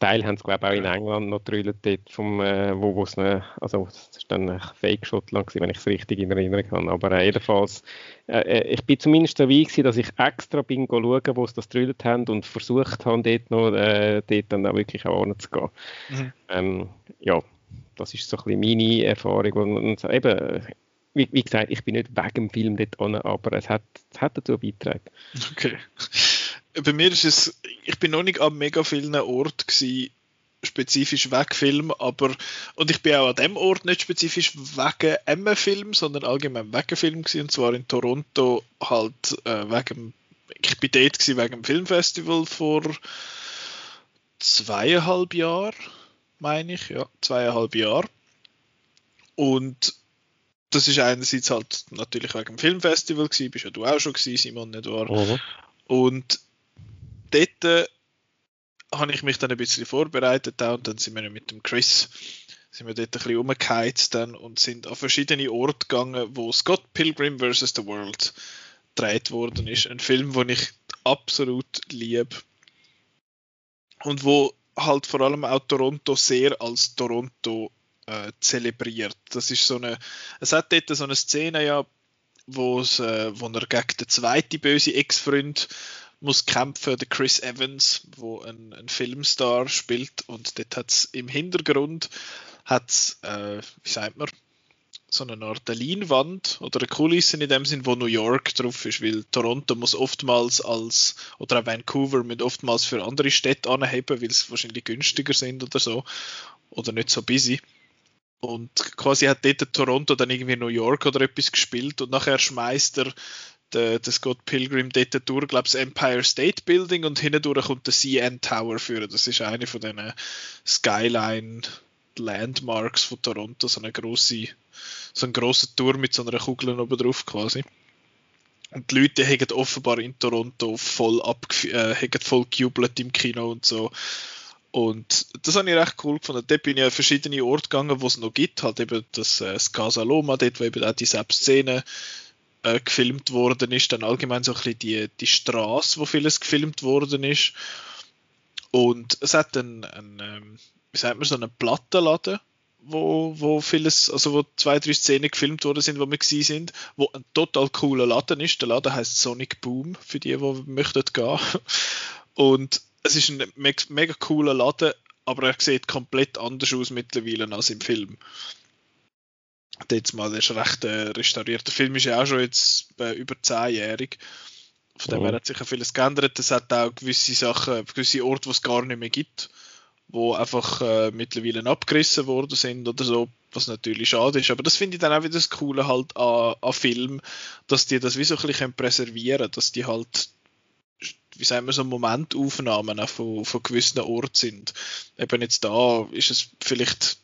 Teil haben sie glaube ich auch in England noch gedrillt, dort vom, äh, wo es also das ist dann ein Fake Schottland gewesen, wenn ich es richtig in Erinnerung habe, aber äh, jedenfalls, äh, äh ich bin zumindest dabei gewesen, dass ich extra bin schauen, wo sie das gedrillt haben und versucht habe, dort noch, äh, dort dann auch wirklich auch anzugehen. Mhm. Ähm, ja, das ist so ein bisschen meine Erfahrung und, und eben, wie, wie, gesagt, ich bin nicht wegen dem Film dort an, aber es hat, es hat dazu beigetragen. Okay. Bei mir ist es, ich bin noch nicht an mega vielen Orten gewesen, spezifisch wegen Film, aber und ich bin auch an dem Ort nicht spezifisch wegen einem Film, sondern allgemein wegen Film gewesen, und zwar in Toronto halt äh, wegen, ich bin dort gewesen wegen dem Filmfestival vor zweieinhalb Jahren, meine ich, ja, zweieinhalb Jahre. Und das ist einerseits halt natürlich wegen dem Filmfestival gewesen, bist ja du auch schon gewesen, Simon, nicht wahr? Mhm. Und dort äh, habe ich mich dann ein bisschen vorbereitet auch, und dann sind wir mit dem Chris sind wir dort ein bisschen umgeheizt dann und sind an verschiedene Orte gegangen, wo Scott Pilgrim vs. The World gedreht worden ist. Ein Film, den ich absolut liebe und wo halt vor allem auch Toronto sehr als Toronto äh, zelebriert. Das ist so eine, es hat dort so eine Szene ja, wo es, äh, wo er gegen den zweiten böse Ex-Freund muss kämpfen, der Chris Evans, wo ein, ein Filmstar spielt und dort hat es im Hintergrund hat's, äh, wie sagt man, so eine Art Leinwand oder eine Kulisse in dem Sinn, wo New York drauf ist, weil Toronto muss oftmals als, oder auch Vancouver mit oftmals für andere Städte anheben, weil sie wahrscheinlich günstiger sind oder so, oder nicht so busy. Und quasi hat dort Toronto dann irgendwie New York oder etwas gespielt und nachher schmeißt er den, den Scott Pilgrim dort durch, glaube ich, Empire State Building und hinten durch kommt der CN Tower führen. Das ist eine von diesen Skyline Landmarks von Toronto, so eine große, so ein grosser Turm mit so einer Kugel oben drauf quasi. Und die Leute haben offenbar in Toronto voll, abgef äh, voll gejubelt im Kino und so. Und das habe ich recht cool gefunden. Dort bin ich an verschiedene Orte gegangen, wo es noch gibt. Halt eben das, äh, das Casa Loma, dort, wo eben auch die Szene äh, gefilmt worden ist. Dann allgemein so ein bisschen die, die Straße, wo vieles gefilmt worden ist. Und es hat einen, einen ähm, wie sagt man, so einen Plattenladen, wo, wo vieles, also wo zwei, drei Szenen gefilmt worden sind, wo wir gewesen sind, wo ein total cooler Laden ist. Der Laden heißt Sonic Boom, für die, die möchten gehen. Und es ist ein mega cooler Laden, aber er sieht komplett anders aus mittlerweile als im Film. Jetzt mal, der ist recht äh, restauriert. Der Film ist ja auch schon jetzt äh, über zehnjährig. Von dem oh. her hat sich ja vieles geändert. Es hat auch gewisse Sachen, gewisse Orte, die es gar nicht mehr gibt, wo einfach äh, mittlerweile abgerissen worden sind oder so, was natürlich schade ist. Aber das finde ich dann auch wieder das Coole halt an, an Film, dass die das wie so ein bisschen präservieren können, dass die halt wie sagen wir so Momentaufnahmen von, von gewissen Orten sind. Eben jetzt da ist es vielleicht,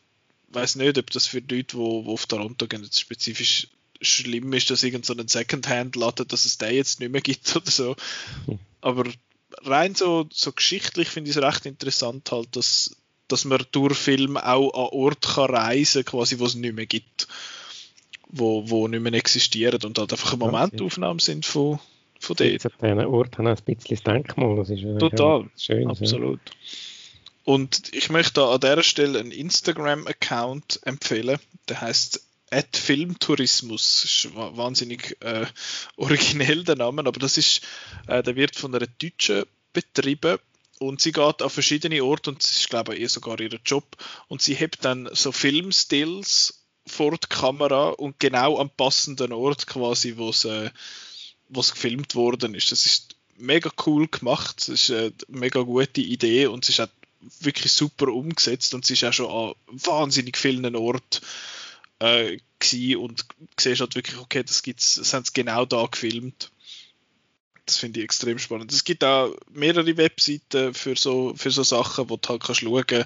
weiß nicht, ob das für die Leute, die, auf Toronto gehen, jetzt spezifisch schlimm ist, dass irgend so ein Secondhand-Laden, dass es den jetzt nicht mehr gibt oder so. Hm. Aber rein so, so geschichtlich finde ich es recht interessant halt, dass, dass man durch Film auch an Ort kann reisen quasi, wo es nicht mehr gibt. Wo, wo nicht mehr existieren und halt einfach Momentaufnahmen sind von, von dort. An diesen Ort haben ein bisschen das Denkmal. Das ist Total, schön, absolut. Ja. Und ich möchte an dieser Stelle einen Instagram-Account empfehlen, der heißt Filmtourismus. Das ist wahnsinnig äh, originell der Name, aber das ist, äh, der wird von einer Deutschen betrieben und sie geht an verschiedene Orte und das ist glaube ich eher sogar ihr Job und sie hebt dann so Filmstills vor die Kamera und genau am passenden Ort quasi, wo es äh, was gefilmt worden ist. Das ist mega cool gemacht, das ist eine mega gute Idee und es ist auch wirklich super umgesetzt und es ist auch schon an wahnsinnig vielen Orten äh, und siehst halt wirklich, okay, das gibt's, das haben sie genau da gefilmt. Das finde ich extrem spannend. Es gibt auch mehrere Webseiten für so, für so Sachen, wo du halt kannst schauen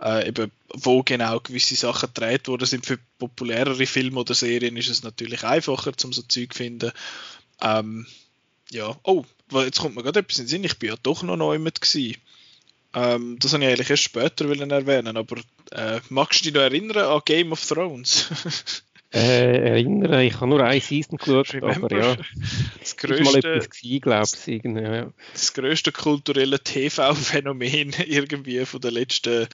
äh, eben, wo genau gewisse Sachen gedreht worden sind. Für populärere Filme oder Serien ist es natürlich einfacher, um so Zeug zu finden. Ähm, ja, oh, jetzt kommt mir gerade etwas in den Sinn, ich bin ja doch noch neu mit gewesen. Ähm, das habe ich eigentlich erst später erwähnen, aber äh, magst du dich noch erinnern an Game of Thrones? äh, erinnern, ich habe nur eine Season geschaut, aber ja. Das größte, ich, ja. das größte kulturelle TV-Phänomen irgendwie von den letzten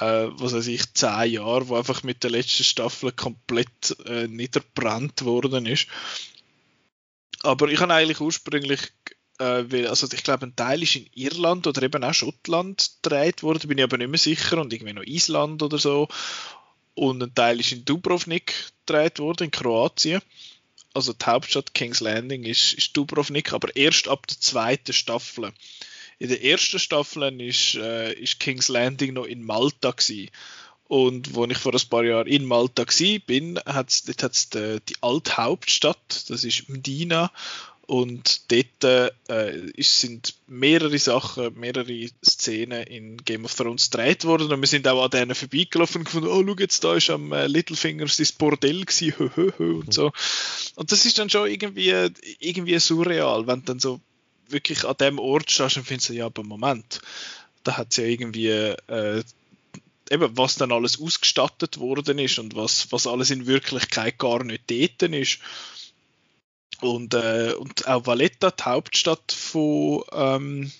äh, was weiß ich, zehn Jahren, wo einfach mit der letzten Staffel komplett äh, niederbrannt worden ist. Aber ich habe eigentlich ursprünglich, äh, weil, also ich glaube, ein Teil ist in Irland oder eben auch Schottland gedreht worden, bin ich aber nicht mehr sicher, und irgendwie noch Island oder so. Und ein Teil ist in Dubrovnik gedreht worden, in Kroatien. Also die Hauptstadt King's Landing ist, ist Dubrovnik, aber erst ab der zweiten Staffel. In der ersten Staffel ist, äh, King's Landing noch in Malta gewesen. Und wo ich vor ein paar Jahren in Malta war, bin, hat's, dort hat es die, die alte Hauptstadt, das ist Medina. Und dort äh, sind mehrere Sachen, mehrere Szenen in Game of Thrones gedreht worden. Und wir sind auch an denen vorbeigelaufen und gefunden, oh, schau jetzt, da ist am äh, Littlefinger sein Bordell gewesen, und so. Und das ist dann schon irgendwie, irgendwie surreal, wenn du dann so wirklich an dem Ort stehst und findest, ja, aber Moment, da hat es ja irgendwie äh, eben, was dann alles ausgestattet worden ist und was, was alles in Wirklichkeit gar nicht dort ist. Und, äh, und auch Valletta, die Hauptstadt von, ähm,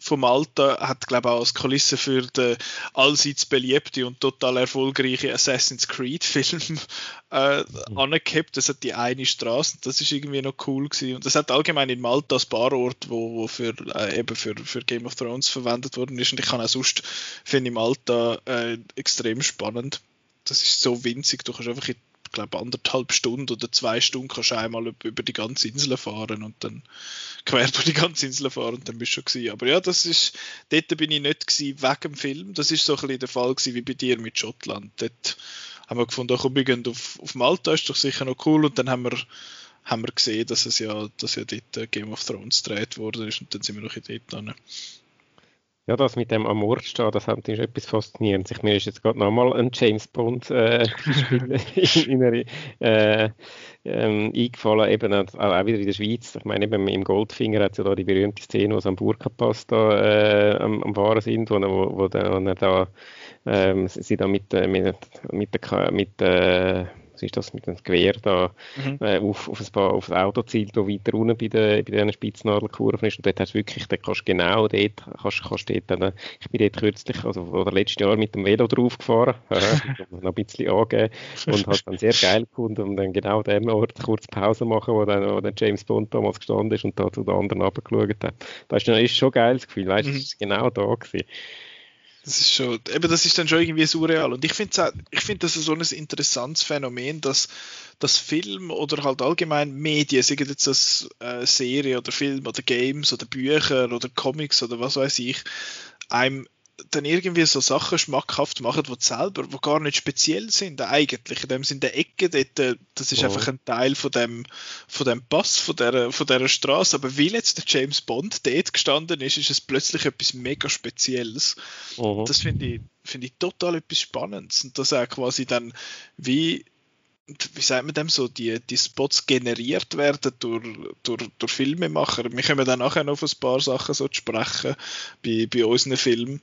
von Malta, hat, glaube ich, auch als Kulisse für den allseits beliebte und total erfolgreiche Assassin's Creed-Film äh, mhm. Das hat die eine Straße, das ist irgendwie noch cool gewesen. Und das hat allgemein in Malta ein paar Orte, wo, wo für, äh, eben für, für Game of Thrones verwendet worden ist. Und ich kann auch sonst, finde ich Malta äh, extrem spannend. Das ist so winzig, du kannst einfach in glaube anderthalb Stunden oder zwei Stunden kannst du einmal über die ganze Insel fahren und dann quer durch die ganze Insel fahren und dann bist du schon. Aber ja, das ist, dort bin ich nicht gewesen wegen dem Film. Das ist so ein bisschen der Fall gewesen wie bei dir mit Schottland. Dort haben wir gefunden, komm, wir gehen auf, auf Malta, ist doch sicher noch cool und dann haben wir haben wir gesehen, dass es ja, dass ja dort Game of Thrones gedreht worden ist und dann sind wir noch in dort dran. Ja, das mit dem am Ort stehen, das hat etwas Faszinierendes. Ich, mir ist jetzt gerade nochmal ein James Bond äh, in, in, äh, ähm, eingefallen, eben auch, auch wieder in der Schweiz. Ich meine, eben im Goldfinger hat es ja da die berühmte Szene, wo sie am Burka-Pass da äh, am, am Fahren sind, wo, wo, wo, dann, wo da ähm, sie da mit, äh, mit, mit, der, mit äh, was ist das mit dem Gewehr da mhm. äh, auf, auf, ein paar, auf das Auto zielt, das weiter unten bei, den, bei diesen Spitznadelkurven ist. Und dort hast du wirklich, dort kannst du genau dort, kannst, kannst dort dann, ich bin dort kürzlich, also oder letztes Jahr mit dem Velo drauf gefahren, äh, noch ein bisschen angeben und habe dann sehr geil gefunden und dann genau an dem Ort kurz Pause machen, wo dann, wo dann James Bond damals gestanden ist und da zu den anderen runtergeschaut hat. Das ist, ist schon ein geiles Gefühl, weißt du, mhm. es war genau da gewesen. Das ist schon, eben das ist dann schon irgendwie surreal. Und ich finde ich finde das so ein interessantes Phänomen, dass das Film oder halt allgemein Medien, sei jetzt das äh, Serie oder Film oder Games oder Bücher oder Comics oder was weiß ich, einem dann irgendwie so Sachen schmackhaft machen, die selber, wo gar nicht speziell sind eigentlich. In dem sind der Ecke dort, äh, das ist oh. einfach ein Teil von dem, von dem Pass, von der, von der Straße. Aber weil jetzt der James Bond dort gestanden ist, ist es plötzlich etwas mega Spezielles. Oh. Das finde ich, finde ich total etwas Spannendes. Und das auch quasi dann wie wie sagt man dem so, die, die Spots generiert werden durch, durch, durch Filmemacher. Wir kommen dann nachher noch auf ein paar Sachen so zu sprechen bei, bei unseren Filmen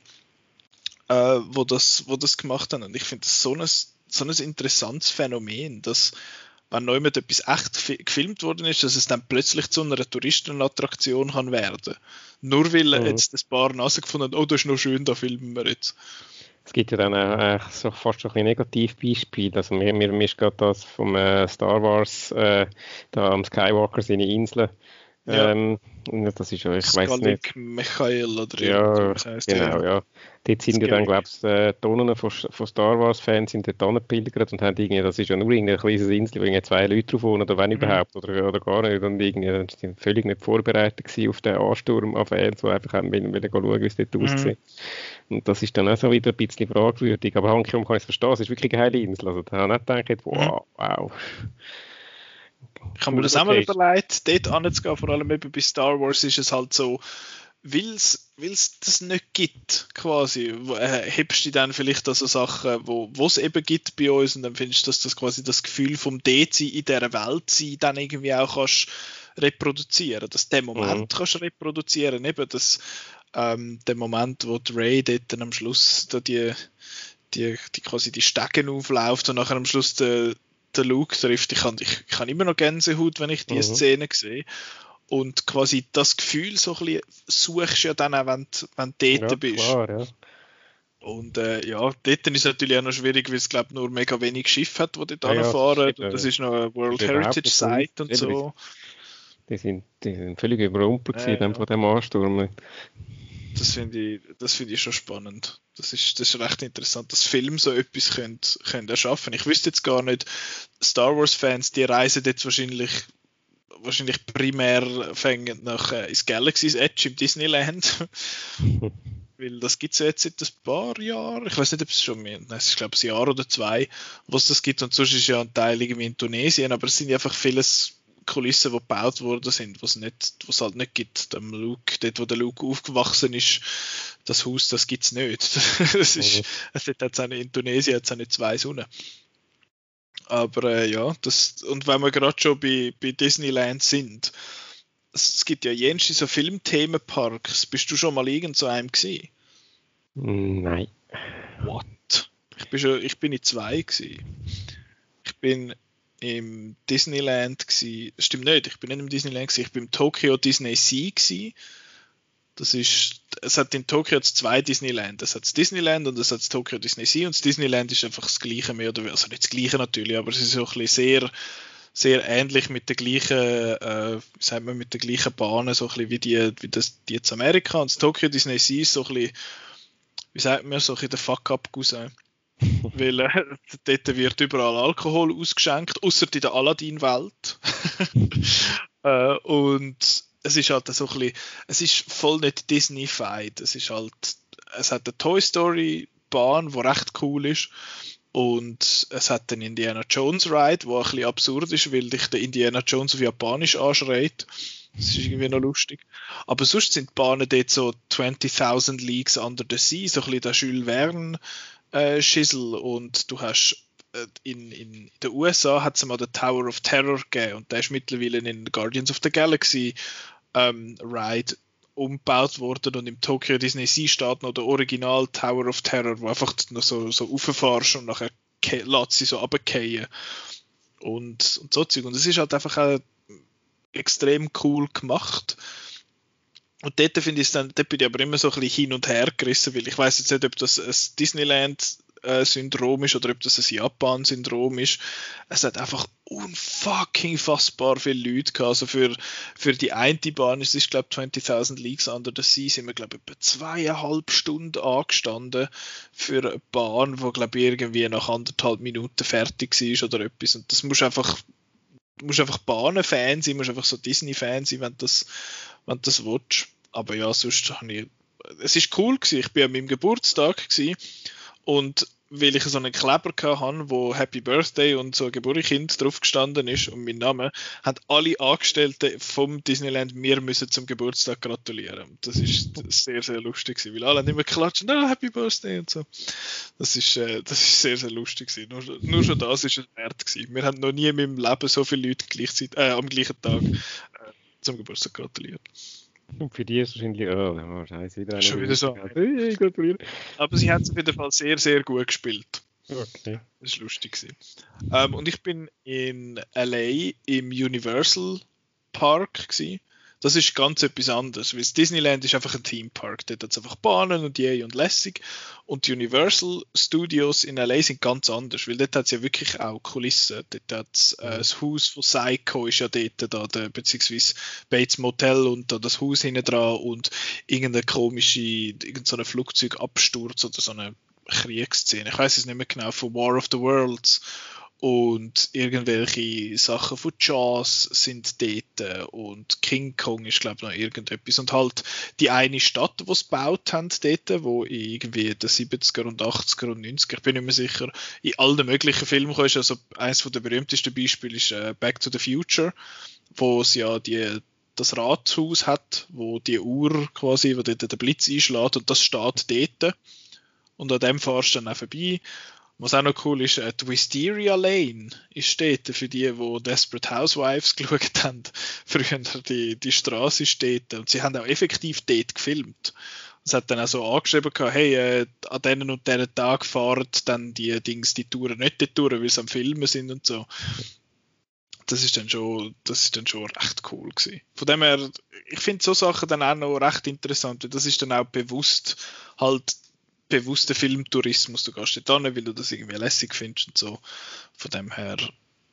äh, wo, das, wo das gemacht haben. Und ich finde das so ein, so ein interessantes Phänomen, dass wenn neu mit etwas echt gefilmt worden ist, dass es dann plötzlich zu einer Touristenattraktion kann werden. Nur weil mhm. jetzt ein paar Nase gefunden haben, oh, das ist noch schön, da filmen wir jetzt. Es gibt ja dann äh, so fast ein Negativbeispiel. Also mir, mir, mir ist gerade das vom äh, Star Wars äh, da am Skywalker seine Insel ja. Ähm, das ist ja, ich weiß nicht. Michael oder ja, heißt genau, ja. Dort sind ja dann, glaube ich, äh, Tonnen von, von Star Wars-Fans sind dort angepilgert und haben irgendwie, das ist ja nur eine kleine Insel, wo irgendwie zwei Leute drauf wohnen oder wenn mhm. überhaupt oder, oder gar nicht. Und irgendwie sind völlig nicht vorbereitet gewesen auf den Ansturm an Fans, die einfach haben wollen, wollen schauen, wie es dort mhm. aussieht. Und das ist dann auch so wieder ein bisschen fragwürdig. Aber Hankium kann ich es verstehen, es ist wirklich eine geile Insel. Also da habe ich nicht gedacht, wow, mhm. wow. Ich habe mir das auch mal überlegt, dort anzugehen, vor allem eben bei Star Wars ist es halt so, weil es das nicht gibt, quasi, äh, hebst du dann vielleicht also Sachen, wo es eben gibt bei uns und dann findest du, dass das quasi das Gefühl vom Dezi in dieser Welt sein dann irgendwie auch kannst reproduzieren, dass den Moment mhm. kannst reproduzieren, eben das, ähm, der Moment, wo Ray dort dann am Schluss da die, die, die quasi die Stegen aufläuft und nachher am Schluss der der Luke trifft. Ich habe ich, ich hab immer noch Gänsehaut, wenn ich diese mhm. Szene sehe. Und quasi das Gefühl so ein bisschen suchst du ja dann auch, wenn, wenn du dort ja, bist. Klar, ja. Und äh, ja, dort ist es natürlich auch noch schwierig, weil es glaube nur mega wenig Schiffe hat, die dort ja, fahren. Ja, das ist noch eine World Heritage Site und so. Die sind, die sind völlig überrumpelt ja, ja. von dem Ansturm das finde ich, das finde ich schon spannend. Das ist, das ist recht interessant, dass Film so etwas können, können erschaffen. Ich wüsste jetzt gar nicht, Star Wars Fans, die reisen jetzt wahrscheinlich wahrscheinlich primär fängen nach äh, ins Galaxy's Edge im Disneyland. Weil das gibt es jetzt seit ein paar Jahren. Ich weiß nicht, ob es schon mehr, nein, es ist glaube ich ein Jahr oder zwei, wo es das gibt. Und sonst ist ja ein Teil irgendwie in Tunesien, aber es sind einfach vieles Kulissen, die gebaut worden sind, was nicht, was halt nicht gibt. Dem Luke, dort, wo der Luke aufgewachsen ist, das Haus, das gibt es nicht. das ist, es hat jetzt auch in Tunesien hat es auch nicht zwei Sonnen. Aber äh, ja, das, und wenn wir gerade schon bei, bei Disneyland sind, es, es gibt ja jenste so Filmthemenparks. Bist du schon mal irgend so einem gewesen? Nein. What? Ich bin schon, ich bin in zwei gewesen. Ich bin im Disneyland gsi. Stimmt nicht, ich bin nicht im Disneyland gsi. Ich bin im Tokyo Disney Sea gsi. Das ist, es hat in Tokio zwei Disneyland. Es hat das Disneyland und es hat das Tokyo Disney Sea und das Disneyland ist einfach das gleiche mehr oder weniger. Also nicht das gleiche natürlich, aber es ist so ein bisschen sehr, sehr ähnlich mit der gleichen, äh, wie sagt man, mit der gleichen Bahnen, so ein bisschen wie die, wie das, die jetzt Amerika. Und das Tokyo Disney Sea ist so ein bisschen, wie sagt man, so ein bisschen der Fuck-up-Cousin. Weil äh, dort wird überall Alkohol ausgeschenkt, außer in der Aladdin-Welt. äh, und es ist halt so ein bisschen, es ist voll nicht Disney-fied. Es ist halt, es hat eine Toy Story-Bahn, die recht cool ist. Und es hat den Indiana Jones Ride, wo ein bisschen absurd ist, weil dich der Indiana Jones auf Japanisch anschreit. Das ist irgendwie noch lustig. Aber sonst sind die Bahnen dort so 20.000 Leagues under the sea, so ein bisschen der Jules Verne äh, Schissel und du hast äh, in, in den USA hat es mal den Tower of Terror gegeben und der ist mittlerweile in Guardians of the Galaxy ähm, Ride umgebaut worden und im Tokyo Disney Sea steht noch der Original Tower of Terror, wo einfach noch so, so rauffährst und nachher lässt sie so runterfallen und, und so Zeug. Und es ist halt einfach auch extrem cool gemacht. Und dort finde ich dann, dort bin ich aber immer so ein bisschen hin und her gerissen, weil ich weiß jetzt nicht, ob das ein Disneyland äh, ist oder ob das ein Japan-Syndrom ist. Es hat einfach unfucking fassbar viele Leute gehabt. Also für, für die eine Bahn ist es, glaube ich, 20.000 Leagues Under the Sea, sind wir, glaube ich, etwa zweieinhalb Stunden angestanden für eine Bahn, die, glaube ich, irgendwie nach anderthalb Minuten fertig ist oder etwas. Und das muss einfach du musst einfach Bahnen-Fan sein, musst einfach so Disney-Fan sein, wenn du das, wenn das willst. Aber ja, sonst habe ich, es ist cool gewesen. Ich bin an meinem Geburtstag gewesen und weil ich so einen Kleber hatte, wo Happy Birthday und so Geburtskind drauf gestanden ist und mein Name, haben alle Angestellten vom Disneyland mir müssen zum Geburtstag gratulieren. Das ist sehr, sehr lustig gewesen, weil alle haben immer klatschen, ah, Happy Birthday und so. Das ist, äh, das ist sehr, sehr lustig gewesen. Nur, nur schon das ist es wert gewesen. Wir haben noch nie in meinem Leben so viele Leute gleichzeitig, äh, am gleichen Tag äh, zum Geburtstag gratuliert. Und für die ist wahrscheinlich, oh, oh scheiße, wieder eine. Schon wieder so. Hey, gratuliere. Aber sie hat es auf jeden Fall sehr, sehr gut gespielt. Okay. Das war lustig. Ähm, und ich bin in LA im Universal Park. Gewesen. Das ist ganz etwas anderes, weil das Disneyland ist einfach ein Themepark. Dort hat es einfach Bahnen und je und lässig. Und die Universal Studios in LA sind ganz anders, weil dort hat es ja wirklich auch Kulissen. Dort hat äh, das Haus von Psycho ist ja dort, da, der, beziehungsweise Bates Motel und da das Haus hinten dran und irgendeine komische, irgendein so Flugzeugabsturz oder so eine Kriegsszene. Ich weiß es nicht mehr genau, von War of the Worlds und irgendwelche Sachen von Jaws sind dort und King Kong ist glaube ich noch irgendetwas. Und halt die eine Stadt, die sie gebaut haben dort, wo irgendwie den 70er und 80er und 90er, ich bin nicht mehr sicher, in allen möglichen Filmen ist, also eines der berühmtesten Beispiele ist äh, Back to the Future, wo es ja die das Rathaus hat, wo die Uhr quasi, wo dort der Blitz einschlägt und das steht dort. Und an dem fahrst du dann auch vorbei was auch noch cool ist, äh, die Wisteria Lane ist dort, für die, die Desperate Housewives geschaut haben. Früher die, die Straße ist dort und sie haben auch effektiv dort gefilmt. Es hat dann auch so angeschrieben, hey, äh, an diesen und diesen Tag fahren dann die Dings, die Touren nicht die Touren, weil sie am Filmen sind und so. Das ist dann schon, das ist dann schon recht cool gewesen. Von dem her, ich finde so Sachen dann auch noch recht interessant, weil das ist dann auch bewusst halt bewusster Filmtourismus. Du gehst nicht hin, weil du das irgendwie lässig findest und so. Von dem her,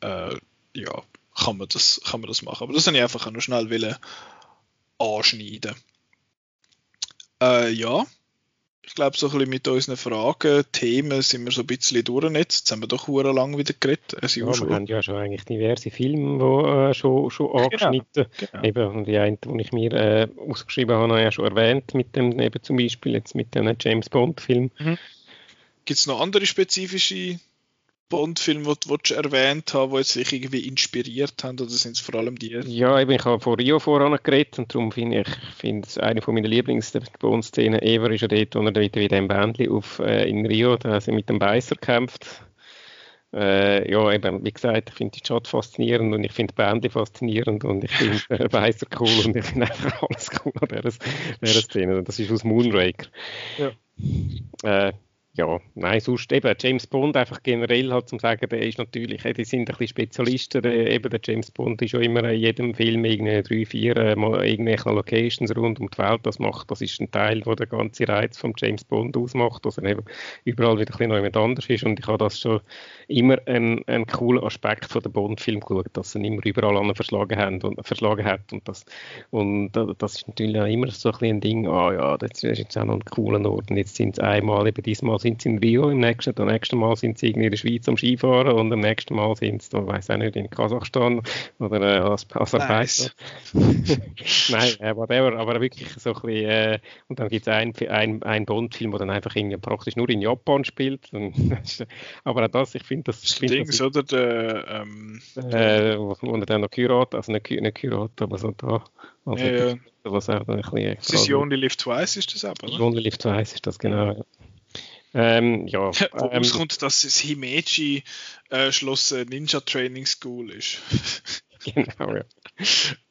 äh, ja, kann man, das, kann man das machen. Aber das habe ich einfach noch schnell wollen anschneiden. Äh, ja, ich glaube, so ein bisschen mit unseren Fragen, Themen sind wir so ein bisschen durch jetzt. Jetzt haben wir doch hure lang wieder geredet. ja, wir haben ja schon eigentlich diverse Filme wo, äh, schon, schon genau, angeschnitten. Genau. Eben, und die eine, die ich mir äh, ausgeschrieben habe, habe ich ja schon erwähnt, mit dem, eben zum Beispiel jetzt mit dem James Bond-Film. Mhm. Gibt es noch andere spezifische Bond-Filme, die du erwähnt hast, die sich irgendwie inspiriert haben, oder sind es vor allem die? Ja, eben, ich habe von Rio voran geredet und darum finde ich, finde es eine von meiner Lieblings-Bond-Szenen ever ist ja dort, wo er wieder in dem Bändchen auf, äh, in Rio, da sie mit dem Beißer kämpft. Äh, ja, eben, wie gesagt, ich finde die Stadt faszinierend und ich finde Bände faszinierend und ich finde äh, Beißer cool und ich finde einfach alles cool an dieser, dieser Szene. Das ist aus Moonraker. Ja. Äh, ja, nein, sonst eben James Bond einfach generell halt zum sagen, der ist natürlich, die sind ein bisschen Spezialisten, der, eben der James Bond ist ja immer in jedem Film irgendwie drei, vier äh, mal irgendwelche Locations rund um die Welt, das macht, das ist ein Teil, wo der ganze Reiz von James Bond ausmacht, dass er eben überall wieder ein bisschen anders ist. Und ich habe das schon immer ein, ein cooler Aspekt von der Bond-Film geschaut, dass er immer überall an verschlagen, haben und, verschlagen hat und das, und das ist natürlich auch immer so ein, bisschen ein Ding, ah ja, das ist jetzt auch noch ein cooler Ort und jetzt sind es einmal, eben diesmal sind sie in Rio, im nächsten, am nächsten Mal sind sie irgendwie in der Schweiz am Skifahren und am nächsten Mal sind sie, ich weiß auch nicht, in Kasachstan oder äh, Aserbaidschan. Nice. Nein, whatever, aber wirklich so ein bisschen, äh, und dann gibt es einen ein, ein Bond-Film, der dann einfach irgendwie praktisch nur in Japan spielt. aber auch das, ich finde das... Find Dings, das, oder? Der, ähm, äh, wo, wo er dann noch Kyrat, also nicht, nicht Kyrat, aber so da. Also, ja, ja. Was auch ein bisschen... Das ist You Only Live Twice, ist das aber, oder? You Only Live Twice ist das, genau. Ja. Ähm, ja. Wo ähm, rauskommt, dass das Himeji äh, Schloss äh, Ninja Training School ist. genau, ja.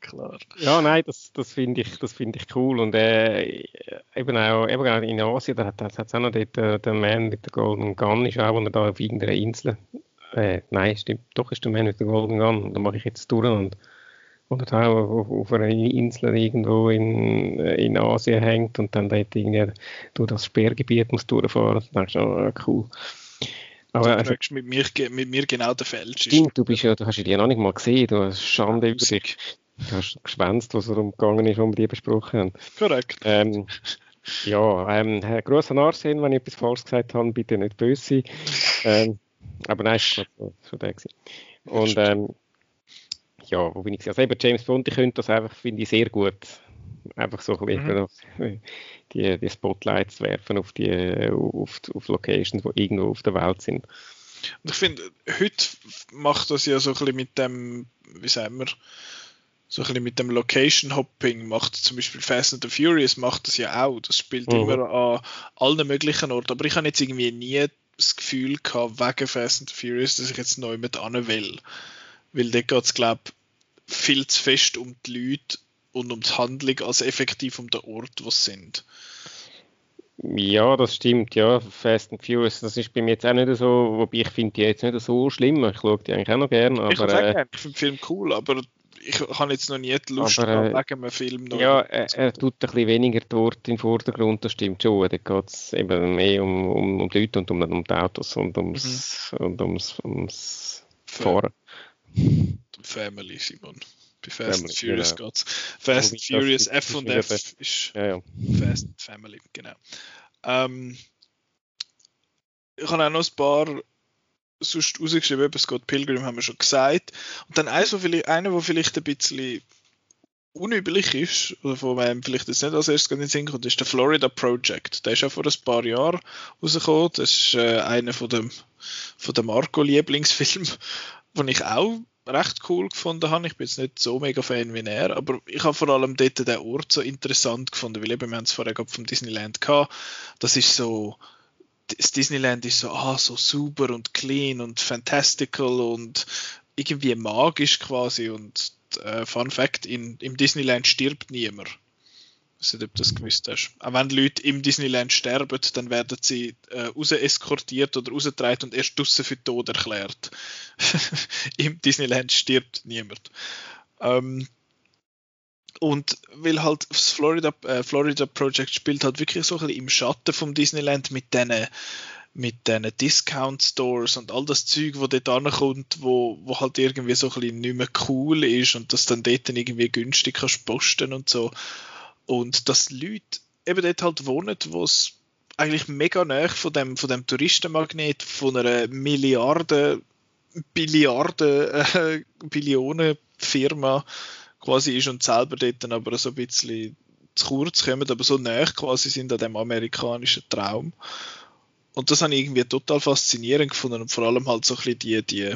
Klar. Ja, nein, das, das finde ich, das find ich cool. Und äh, eben, auch, eben auch in Asien, da hat es auch noch dort, äh, der Man mit der Golden Gun, ist auch, wo er da auf irgendeiner Insel. Äh, nein, stimmt, doch ist der Man mit der Golden Gun. Da mache ich jetzt durch und oder auch auf, auf einer Insel irgendwo in, in Asien hängt und dann dort irgendwie durch das Sperrgebiet muss durchfahren. Da denkst du, oh, cool. Aber du fragst mit mir, mit mir genau den Falsch. Stimmt, du, bist ja, du hast ja die noch nicht mal gesehen, du hast Schande über dich. Du hast gespenst, was darum gegangen ist, was wir die besprochen haben. Korrekt. Ähm, ja, ähm, Gruß an Arsene, wenn ich etwas falsch gesagt habe, bitte nicht böse sein. Ähm, aber nein, das war schon der gewesen. Und ähm, ja, wo bin ich? Also eben James Bond, ich könnte das einfach, finde ich, sehr gut. Einfach so ein bisschen mhm. die, die Spotlights werfen auf die auf, auf Locations, die irgendwo auf der Welt sind. Und ich finde, heute macht das ja so ein bisschen mit dem, wie sagen wir, so ein bisschen mit dem Location Hopping macht zum Beispiel Fast and the Furious macht das ja auch. Das spielt mhm. immer an allen möglichen Orten. Aber ich habe jetzt irgendwie nie das Gefühl gehabt, wegen Fast and the Furious, dass ich jetzt neu mit an will. Weil dort geht es, glaube ich, viel zu fest um die Leute und um die Handlung als effektiv um den Ort, wo sie sind. Ja, das stimmt, ja. Fast and Furious, das ist bei mir jetzt auch nicht so, wobei ich finde die jetzt nicht so schlimm. Ich schaue die eigentlich auch noch gerne. Aber, ich äh, ich finde den Film cool, aber ich habe jetzt noch nie die Lust aber, äh, wegen einem Film. Noch ja, er, er, tut ein bisschen weniger dort in den Vordergrund, das stimmt schon. Da geht es eben mehr um, um, um die Leute und um, um die Autos und ums, mhm. und ums, ums Fahren. Family, Simon. Bei Fast Family, and Furious genau. geht's. Fast and Furious, F und F ist ja, ja. Fast Family, genau. Ähm, ich habe auch noch ein paar sonst rausgeschrieben, eben Scott Pilgrim haben wir schon gesagt. Und dann eins, wo vielleicht, einer, der vielleicht ein bisschen unüblich ist, oder von wem vielleicht jetzt nicht als erstes in den Sinn kommt, ist der Florida Project. Der ist ja vor ein paar Jahren rausgekommen. Das ist äh, einer von dem, von dem Marco-Lieblingsfilmen, den ich auch recht cool gefunden habe. Ich bin jetzt nicht so mega Fan wie er, aber ich habe vor allem dort den Ort so interessant gefunden, weil eben, wir haben es vorher gerade vom Disneyland gehabt. Das ist so, das Disneyland ist so, ah, so super und clean und fantastical und irgendwie magisch quasi und äh, Fun Fact, in, im Disneyland stirbt niemand. Ich weiß nicht, ob du das gewusst hast. Auch wenn Leute im Disneyland sterben, dann werden sie äh, raus eskortiert oder rausgetragen und erst draussen für tot erklärt. Im Disneyland stirbt niemand. Ähm, und weil halt das Florida, äh, Florida Project spielt halt wirklich so ein bisschen im Schatten vom Disneyland mit diesen mit diesen Discount Stores und all das Zeug, wo dort ankommt, wo, wo halt irgendwie so ein bisschen nicht mehr cool ist und das dann dort irgendwie günstig kannst posten und so. Und dass Leute eben dort halt wohnen, wo es eigentlich mega nah von dem, von dem Touristenmagnet von einer Milliarde, Billiarden, äh, Billionen Firma quasi ist und selber dort dann aber so ein bisschen zu kurz kommen, aber so nah quasi sind an dem amerikanischen Traum. Und das habe ich irgendwie total faszinierend gefunden und vor allem halt so ein bisschen die, die,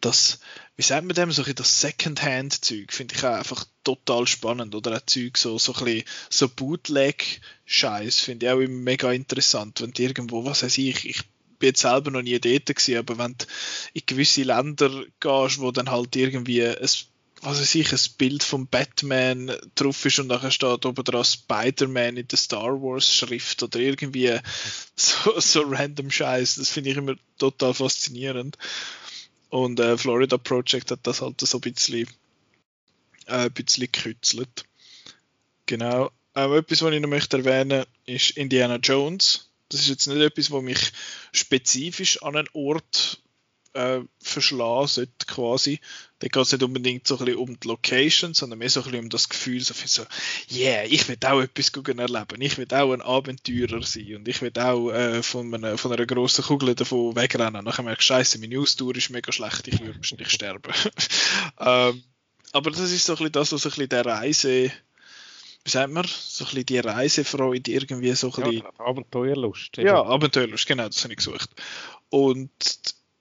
das, wie sagt man dem, so ein das Secondhand-Zeug finde ich auch einfach total spannend oder ein Zeug so, so ein bisschen, so Bootleg-Scheiß finde ich auch immer mega interessant, wenn du irgendwo, was weiß ich, ich bin jetzt selber noch nie dort gewesen, aber wenn du in gewisse Länder gehst, wo dann halt irgendwie ein was weiß ich, ein Bild von Batman drauf ist und nachher steht oben dran Spider-Man in der Star Wars Schrift oder irgendwie so, so random Scheiß. Das finde ich immer total faszinierend. Und äh, Florida Project hat das halt so ein bisschen, äh, ein bisschen gekützelt. Genau. Ähm, etwas, was ich noch möchte erwähnen, ist Indiana Jones. Das ist jetzt nicht etwas, was mich spezifisch an einen Ort äh, verschlagen sollte, quasi. Da geht es nicht unbedingt so ein bisschen um die Location, sondern mehr so ein bisschen um das Gefühl, so, so yeah, ich will auch etwas erleben, ich will auch ein Abenteurer sein und ich will auch äh, von, einer, von einer grossen Kugel davon wegrennen. Nachher merke ich, scheiße, meine Austour ist mega schlecht, ich würde wahrscheinlich sterben. ähm, aber das ist so ein bisschen das, was so ein bisschen der Reise wie sagt man, so ein bisschen die Reisefreude irgendwie so ein bisschen... Ja, Abenteuerlust. Ja, Abenteuerlust, genau, das habe ich gesucht. Und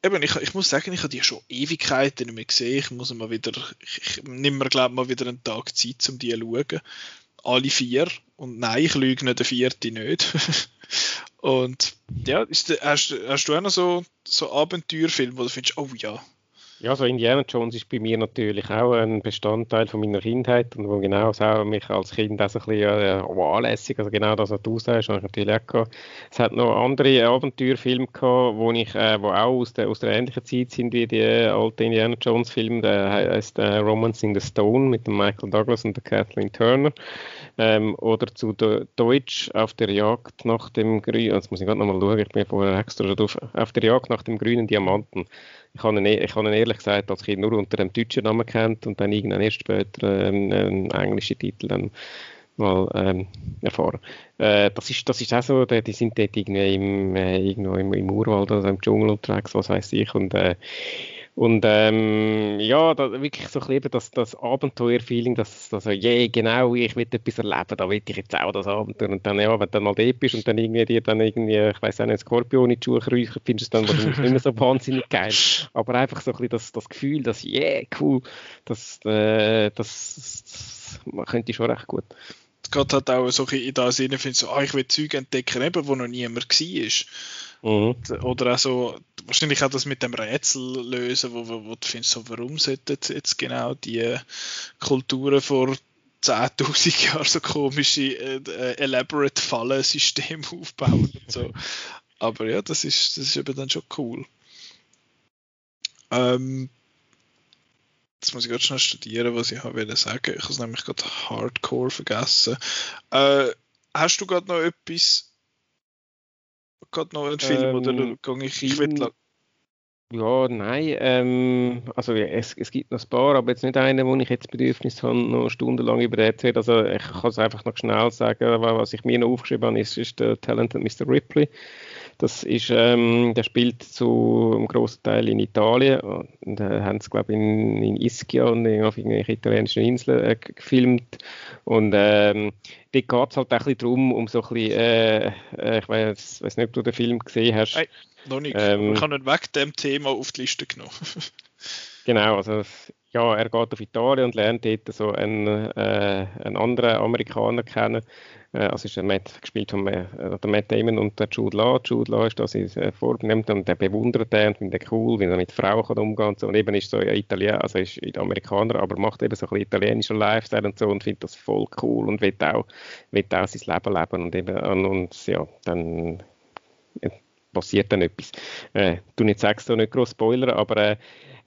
eben, ich, ich muss sagen, ich habe die schon Ewigkeiten nicht mehr gesehen. Ich muss mal wieder, ich, nehme mir, glaube mal wieder einen Tag Zeit, um die zu schauen. Alle vier. Und nein, ich lüge nicht, der vierte nicht. Und ja, ist, hast, hast du auch noch so, so Abenteuerfilme, wo du findest, oh ja, ja, so Indiana Jones ist bei mir natürlich auch ein Bestandteil von meiner Kindheit und wo genau auch mich als Kind auch so ein bisschen äh, anlässig, also genau das, was du sagst, habe ich natürlich auch gehabt. Es hat noch andere Abenteuerfilme gehabt, wo ich, äh, wo auch aus der, aus der ähnlichen Zeit sind wie die äh, alten Indiana Jones Filme, der heißt äh, Romance in the Stone mit dem Michael Douglas und der Kathleen Turner. Ähm, oder zu De Deutsch auf der Jagd nach dem grünen, jetzt muss ich gerade nochmal schauen, ich bin vorher extra drauf, auf der Jagd nach dem grünen Diamanten ich habe ihn, e-, ich ihn ehrlich gesagt als Kind nur unter dem deutschen Namen kennt und dann irgendwann erst später ähm, einen englischen Titel dann mal ähm, erfahren. Äh, das, ist, das ist auch so, die, die sind dort irgendwie im, äh, irgendwo im, im Urwald oder im Dschungel unterwegs, was weiß ich. Und äh, und ähm, ja, da, wirklich so ein bisschen das, das Abenteuer-Feeling, dass, dass yeah, genau, ich will etwas erleben, da will ich jetzt auch das Abenteuer. Und dann, ja, wenn du dann mal dort bist und dann irgendwie dir dann irgendwie, ich weiß auch nicht, Skorpion in die Schuhe kriechen, findest du dann wahrscheinlich nicht mehr so wahnsinnig geil. Aber einfach so ein bisschen das, das Gefühl, dass, yeah, cool, das, äh, das, das, das könnte schon recht gut geht halt auch so in das Sinne, findest so, ah, ich will Zeug entdecken, eben, wo noch niemand war. Mhm. Oder auch so, wahrscheinlich auch das mit dem Rätsel lösen, wo, wo, wo du findest, so, warum sollten jetzt genau die Kulturen vor 10.000 Jahren so komische, äh, elaborate Fallensystem aufbauen und so. Aber ja, das ist, das ist eben dann schon cool. Ähm, Jetzt muss ich gerade schnell studieren, was ich habe sagen. Ich habe es nämlich gerade hardcore vergessen. Äh, hast du gerade noch etwas? Gerade noch einen Film ähm, oder gehe ich, will ja, nein. Ähm, also es, es gibt noch ein paar, aber jetzt nicht einen, wo ich jetzt Bedürfnis habe, noch stundenlang über den erzählen. Also ich kann es einfach noch schnell sagen, was ich mir noch aufgeschrieben habe, ist, ist der Talented Mr. Ripley. Das ist, ähm, der spielt zu einem grossen Teil in Italien. Und äh, haben es, glaube ich, in, in Ischia und auf irgendwelchen italienischen Inseln äh, gefilmt. Und ähm, dort geht es halt auch ein bisschen darum, um so ein bisschen, äh, äh ich weiß, weiß nicht, ob du den Film gesehen hast. Hey, noch nicht. Ähm, ich habe ihn weg dem Thema auf die Liste genommen. genau, also ja, er geht auf Italien und lernt dort so einen, äh, einen anderen Amerikaner kennen. Äh, also ist er Matt, gespielt von äh, der Matt Damon und der Jude Law. Jude Law ist da sein äh, Vornehmt und der bewundert den und findet cool, wie er mit Frauen kann umgehen so. Und eben ist so ja, Italiener, also ist Amerikaner, aber macht eben so ein bisschen italienischer Lifestyle und so und findet das voll cool und will auch, will auch sein Leben leben und eben, und, und ja, dann passiert dann etwas. Äh, du nicht sagst, du nicht groß Spoiler, aber äh,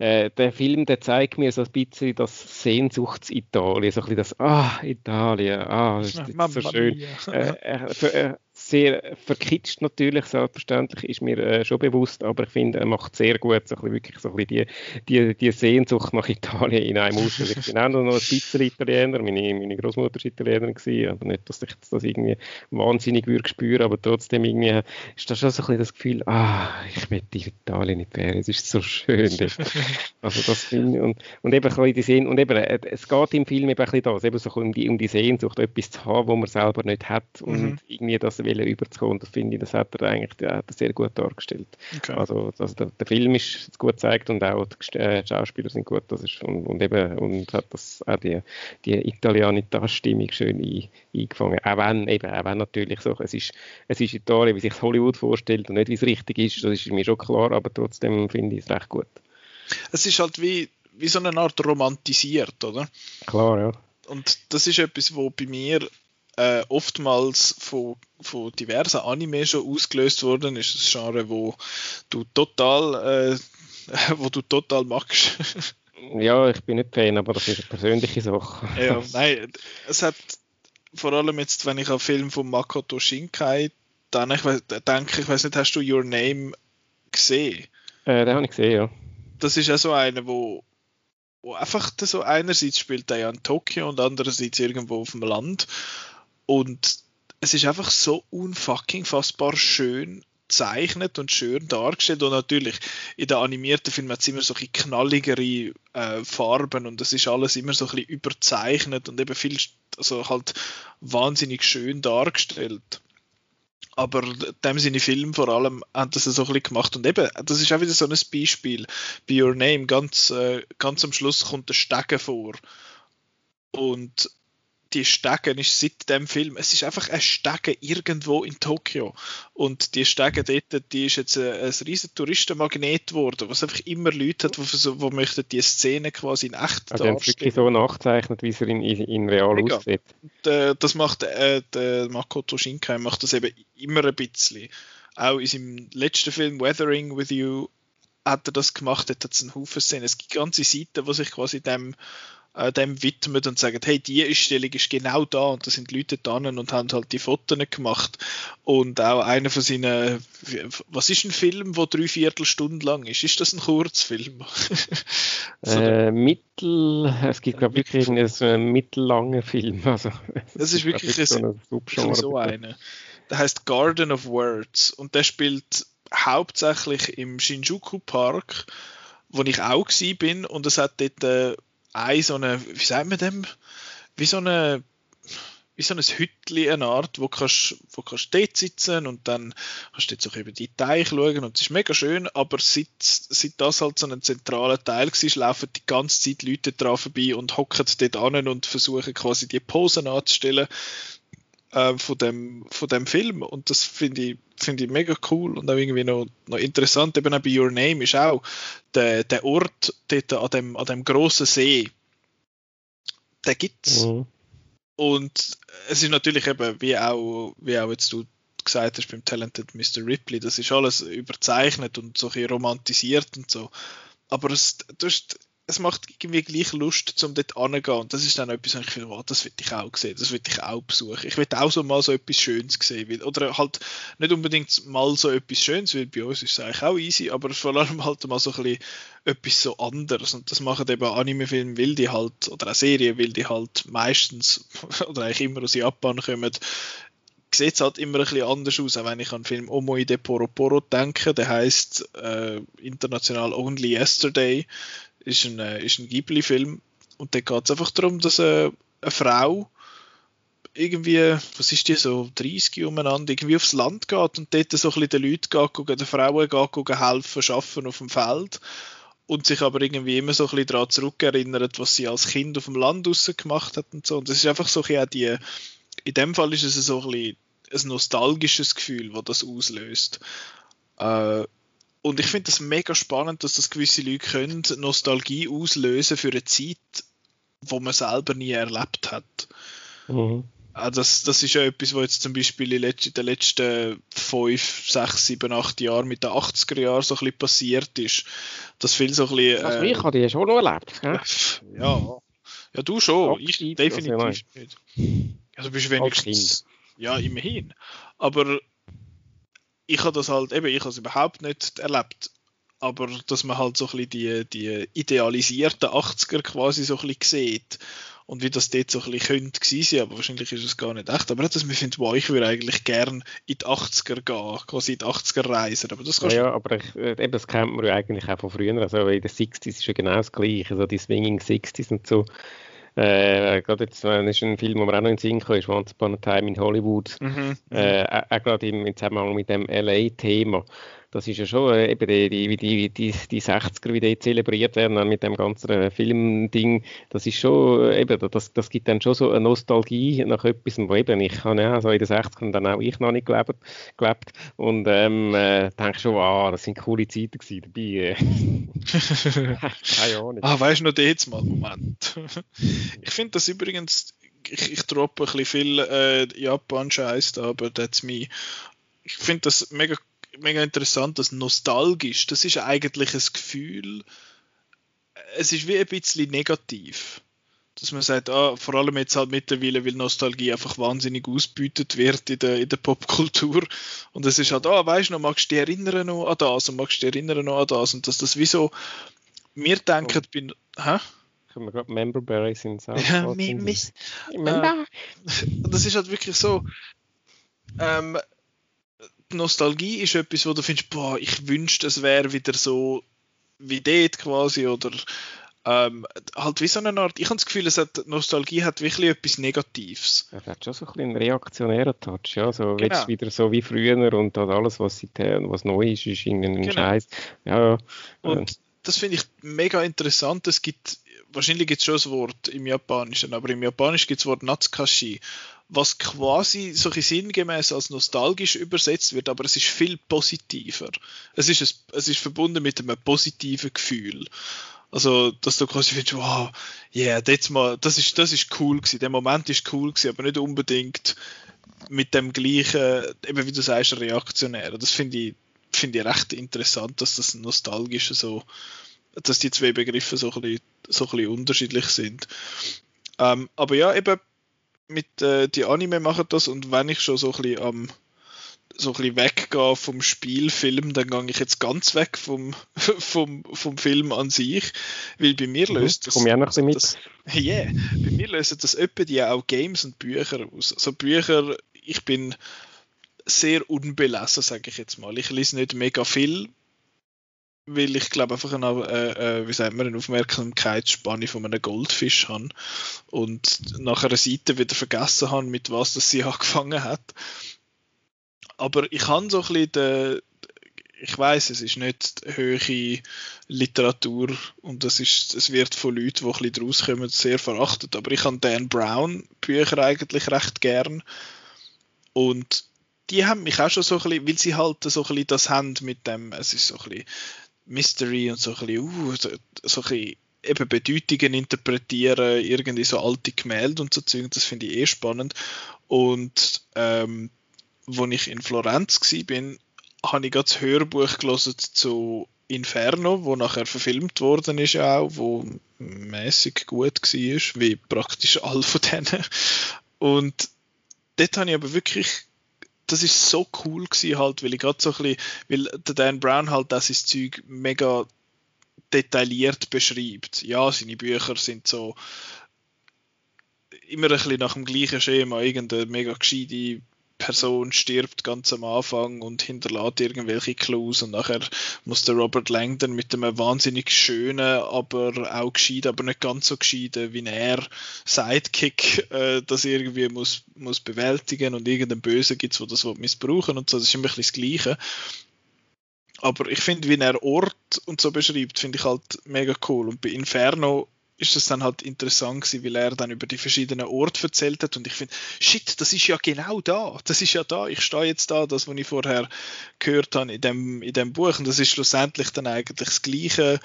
äh, der Film, der zeigt mir so ein bisschen das Sehnsuchts-Italien, so ein bisschen das, ah, Italien, ah, das ist, so schön. Äh, äh, äh, sehr verkitscht natürlich, selbstverständlich, ist mir äh, schon bewusst, aber ich finde, er macht sehr gut so ein wirklich so ein die, die, die Sehnsucht nach Italien in einem aus. Also ich bin auch noch ein bisschen Italiener, meine, meine Großmutter war Italienerin, gewesen, aber nicht, dass ich das irgendwie wahnsinnig würde spüren, aber trotzdem irgendwie ist da schon so ein bisschen das Gefühl, ah, ich in Italien nicht mehr, es ist so schön. also das finde ich, und, und eben ein die Sehn und eben, äh, es geht im Film eben ein bisschen das, eben so um die, um die Sehnsucht, etwas zu haben, wo man selber nicht hat und mhm. irgendwie das will Spielen überzukommen. Das finde ich, das hat er eigentlich der hat er sehr gut dargestellt. Okay. Also, also der, der, Film ist gut gezeigt und auch die äh, Schauspieler sind gut. Das ist, und, und eben und hat das auch die, die Italianitas-Stimmung schön ein, eingefangen. Auch wenn, eben, auch wenn natürlich so, es ist, es ist Italien, wie sich Hollywood vorstellt und nicht wie es richtig ist, das ist mir schon klar, aber trotzdem finde ich es recht gut. Es ist halt wie, wie so eine Art romantisiert, oder? Klar, ja. Und das ist etwas, wo bei mir äh, oftmals von, von diversen Anime schon ausgelöst worden ist. Das Genre, wo du total, äh, wo du total magst. ja, ich bin nicht Fan, aber das ist eine persönliche Sache. ja, nein, es hat vor allem jetzt, wenn ich an Film von Makoto Shinkai dann ich denke, ich weiß nicht, hast du Your Name gesehen? Äh, den habe ich gesehen, ja. Das ist ja so einer, wo, wo einfach so einerseits spielt er ja in Tokio und andererseits irgendwo auf dem Land und es ist einfach so unfucking fassbar schön gezeichnet und schön dargestellt und natürlich in den animierten Filmen hat es immer so ein knalligere äh, Farben und es ist alles immer so ein bisschen überzeichnet und eben viel, also halt wahnsinnig schön dargestellt. Aber dem seine Filme vor allem haben das so ein bisschen gemacht und eben, das ist auch wieder so ein Beispiel. Bei Your Name, ganz, äh, ganz am Schluss kommt der Stegen vor und die Stege ist seit dem Film, es ist einfach ein Stege irgendwo in Tokio. Und die Stege dort, die ist jetzt ein, ein riesen Touristenmagnet geworden, was einfach immer Leute hat, die, die möchten die Szene quasi in echt also darstellen. wirklich so nachzeichnet, wie es in, in real Mega. aussieht. Und, äh, das macht äh, der Makoto Shinkai macht das eben immer ein bisschen. Auch in seinem letzten Film Weathering with You hat er das gemacht, hat es einen Haufen Szenen. Es gibt ganze Seiten, die sich quasi dem äh, dem widmen und sagen, hey, die Ausstellung ist genau da und da sind Leute da und haben halt die Fotos gemacht. Und auch einer von seinen, was ist ein Film, der drei Viertelstunden lang ist? Ist das ein Kurzfilm? so äh, mittel, es gibt glaube ich wirklich einen mittellangen Film. Also, das ist wirklich ein, so, so einer. Der heißt Garden of Words und der spielt hauptsächlich im Shinjuku Park, wo ich auch bin und es hat dort äh, ein so eine, wie sagt man dem? Wie so eine wie so ein Hütli, eine Art, wo kannst, wo kannst dort sitzen und dann kannst du jetzt auch über die Teich schauen und es ist mega schön, aber seit, seit das halt so ein zentraler Teil war, laufen die ganze Zeit Leute dran vorbei und hocken dort an und versuchen quasi die Posen anzustellen äh, von, dem, von dem Film und das finde ich, finde ich mega cool und auch irgendwie noch, noch interessant. Eben auch bei Your Name ist auch der, der Ort dort an dem, an dem grossen See, der gibt's. Mhm. Und es ist natürlich eben, wie auch, wie auch jetzt du gesagt hast beim Talented Mr. Ripley, das ist alles überzeichnet und so ein romantisiert und so. Aber es, du hast es macht irgendwie gleich Lust, zum dort anzugehen. Und das ist dann etwas, wo ich finde, oh, das will ich auch sehen, das will ich auch besuchen. Ich will auch so mal so etwas Schönes sehen. Oder halt nicht unbedingt mal so etwas Schönes, weil bei uns ist es eigentlich auch easy, aber vor allem halt mal so ein bisschen etwas so anderes. Und das machen eben Anime-Filme, weil die halt, oder auch Serien, weil die halt meistens, oder eigentlich immer aus Japan kommen, sieht es halt immer ein bisschen anders aus, auch wenn ich an den Film Omoi de Poro Poro denke, der heißt äh, international Only Yesterday ist ein, äh, ist ein Ghibli-Film und da geht es einfach darum, dass äh, eine Frau irgendwie, was ist die, so 30 umeinander, irgendwie aufs Land geht und dort so ein bisschen den Leuten geht, den Frauen geht, helfen, arbeiten auf dem Feld und sich aber irgendwie immer so ein bisschen daran zurückerinnert, was sie als Kind auf dem Land draussen gemacht hat und so. Und das ist einfach so ein bisschen die, in dem Fall ist es so ein bisschen ein nostalgisches Gefühl, das das auslöst. Äh, und ich finde das mega spannend, dass das gewisse Leute können, Nostalgie auslösen für eine Zeit, wo man selber nie erlebt hat. Mhm. Also das, das ist ja etwas, was jetzt zum Beispiel in den letzten 5, 6, 7, 8 Jahren mit den 80er Jahren so ein bisschen passiert ist. Das viel so ein bisschen... Also ich habe die schon noch erlebt. Gell? Ja. ja, du schon. ich definitiv also nicht. Also bist wenigstens... Ja, immerhin. Aber ich habe das halt, eben, ich habe es überhaupt nicht erlebt. Aber dass man halt so ein bisschen die, die idealisierten 80er quasi so ein bisschen sieht und wie das dort so ein bisschen könnte gewesen sein, aber wahrscheinlich ist es gar nicht echt. Aber dass man findet, wow, ich würde eigentlich gern in die 80er gehen, quasi in die 80er reisen. Aber das ja, ja, aber ich, äh, eben, das kennt man ja eigentlich auch von früher. Also in den 60s ist ja genau das Gleiche, so die Swinging 60s und so. Äh, gerade jetzt äh, ist ein Film, der mir auch noch in den Sinn kam, ist Once Upon a Time in Hollywood. Mhm. Äh, auch gerade im Zusammenhang mit dem LA-Thema das ist ja schon äh, eben die, die, die, die, die 60er, wie die zelebriert werden mit dem ganzen äh, Filmding, das ist schon, äh, eben, das, das gibt dann schon so eine Nostalgie nach etwas, wo eben, ich habe ja so in den 60ern dann auch ich noch nicht gelebt, gelebt und ähm, äh, denke schon, ah, das sind coole Zeiten gewesen dabei. Keine Ahnung. Ah, weißt du noch jetzt mal, Moment. ich finde das übrigens, ich, ich droppe ein bisschen viel äh, Japan-Scheiß da, aber that's me. Ich finde das mega mega interessant, das nostalgisch, das ist eigentlich ein Gefühl, es ist wie ein bisschen negativ. Dass man sagt, ah, vor allem jetzt halt mittlerweile, weil Nostalgie einfach wahnsinnig ausbeutet wird in der, in der Popkultur. Und es ist halt, ah, weißt du noch, magst du dich erinnern noch an das und magst du dich erinnern noch an das? Und dass das wie so, wir denken, oh. bin, hä? Ich habe mir gerade Member Berries in South Ja. Member. Äh, das ist halt wirklich so, ähm, Nostalgie ist etwas, wo du findest, boah, ich wünschte, es wäre wieder so wie dort quasi oder ähm, halt wie so eine Art, ich habe das Gefühl, es hat, Nostalgie hat wirklich etwas Negatives. Es hat schon so ein bisschen einen reaktionären Touch, ja, so genau. wieder so wie früher und alles, was seither, was neu ist, ist in einem genau. Scheiß. Ja, und äh. das finde ich mega interessant, es gibt wahrscheinlich gibt es schon das Wort im Japanischen, aber im Japanischen gibt es das Wort Natsukashi, was quasi so sinngemäß als nostalgisch übersetzt wird, aber es ist viel positiver. Es ist, ein, es ist verbunden mit einem positiven Gefühl. Also, dass du quasi findest, wow, yeah, das, mal, das, ist, das ist cool gewesen, der Moment ist cool gewesen, aber nicht unbedingt mit dem gleichen, eben wie du sagst, reaktionär. Das finde ich, finde ich recht interessant, dass das nostalgisch so, dass die zwei Begriffe so ein bisschen, so ein bisschen unterschiedlich sind. Ähm, aber ja, eben mit äh, die Anime machen das und wenn ich schon so ein bisschen am so ein bisschen weggehe vom Spielfilm, dann gehe ich jetzt ganz weg vom, vom, vom Film an sich, weil bei mir mhm, löst das... Komm ich auch noch. Das, yeah, bei mir lösen das öppe die auch Games und Bücher aus. Also Bücher, ich bin sehr unbelesen, sage ich jetzt mal. Ich lese nicht mega viel, weil ich glaube einfach eine, äh, äh, wie sagt man, eine Aufmerksamkeitsspanne von einem Goldfisch habe und nach einer Seite wieder vergessen habe, mit was das sie angefangen hat. Aber ich habe so ein bisschen den, ich weiß, es ist nicht höhere Literatur und das ist, es wird von Leuten, die ein bisschen draus kommen, sehr verachtet. Aber ich habe Dan Brown Bücher eigentlich recht gern und die haben mich auch schon so ein bisschen, weil sie halt so ein bisschen das haben mit dem, es ist so ein bisschen Mystery und so ein bisschen, uh, so, so ein bisschen eben Bedeutungen interpretieren, irgendwie so alte Gemälde und so Zeug, das finde ich eh spannend. Und ähm, wo ich in Florenz war, habe ich gerade das Hörbuch gelesen zu Inferno, wo nachher verfilmt worden ist auch, wo mäßig gut war, wie praktisch all von denen. Und dort habe ich aber wirklich das ist so cool gewesen halt, weil ich gerade so ein bisschen, weil der Dan Brown halt das ist Zeug mega detailliert beschreibt. Ja, seine Bücher sind so immer ein bisschen nach dem gleichen Schema, irgendeine mega gescheite Person stirbt ganz am Anfang und hinterlässt irgendwelche Clues und nachher muss der Robert Langdon mit einem wahnsinnig schönen, aber auch gescheit, aber nicht ganz so gescheiten wie er Sidekick äh, das irgendwie muss, muss bewältigen und irgendeinen Bösen gibt es, der das missbrauchen und so, das ist immer ein das Gleiche. Aber ich finde, wie er Ort und so beschreibt, finde ich halt mega cool. Und bei Inferno ist das dann halt interessant gewesen, weil er dann über die verschiedenen Orte erzählt hat und ich finde, shit, das ist ja genau da, das ist ja da, ich stehe jetzt da, das, was ich vorher gehört habe in dem, in dem Buch und das ist schlussendlich dann eigentlich das gleiche,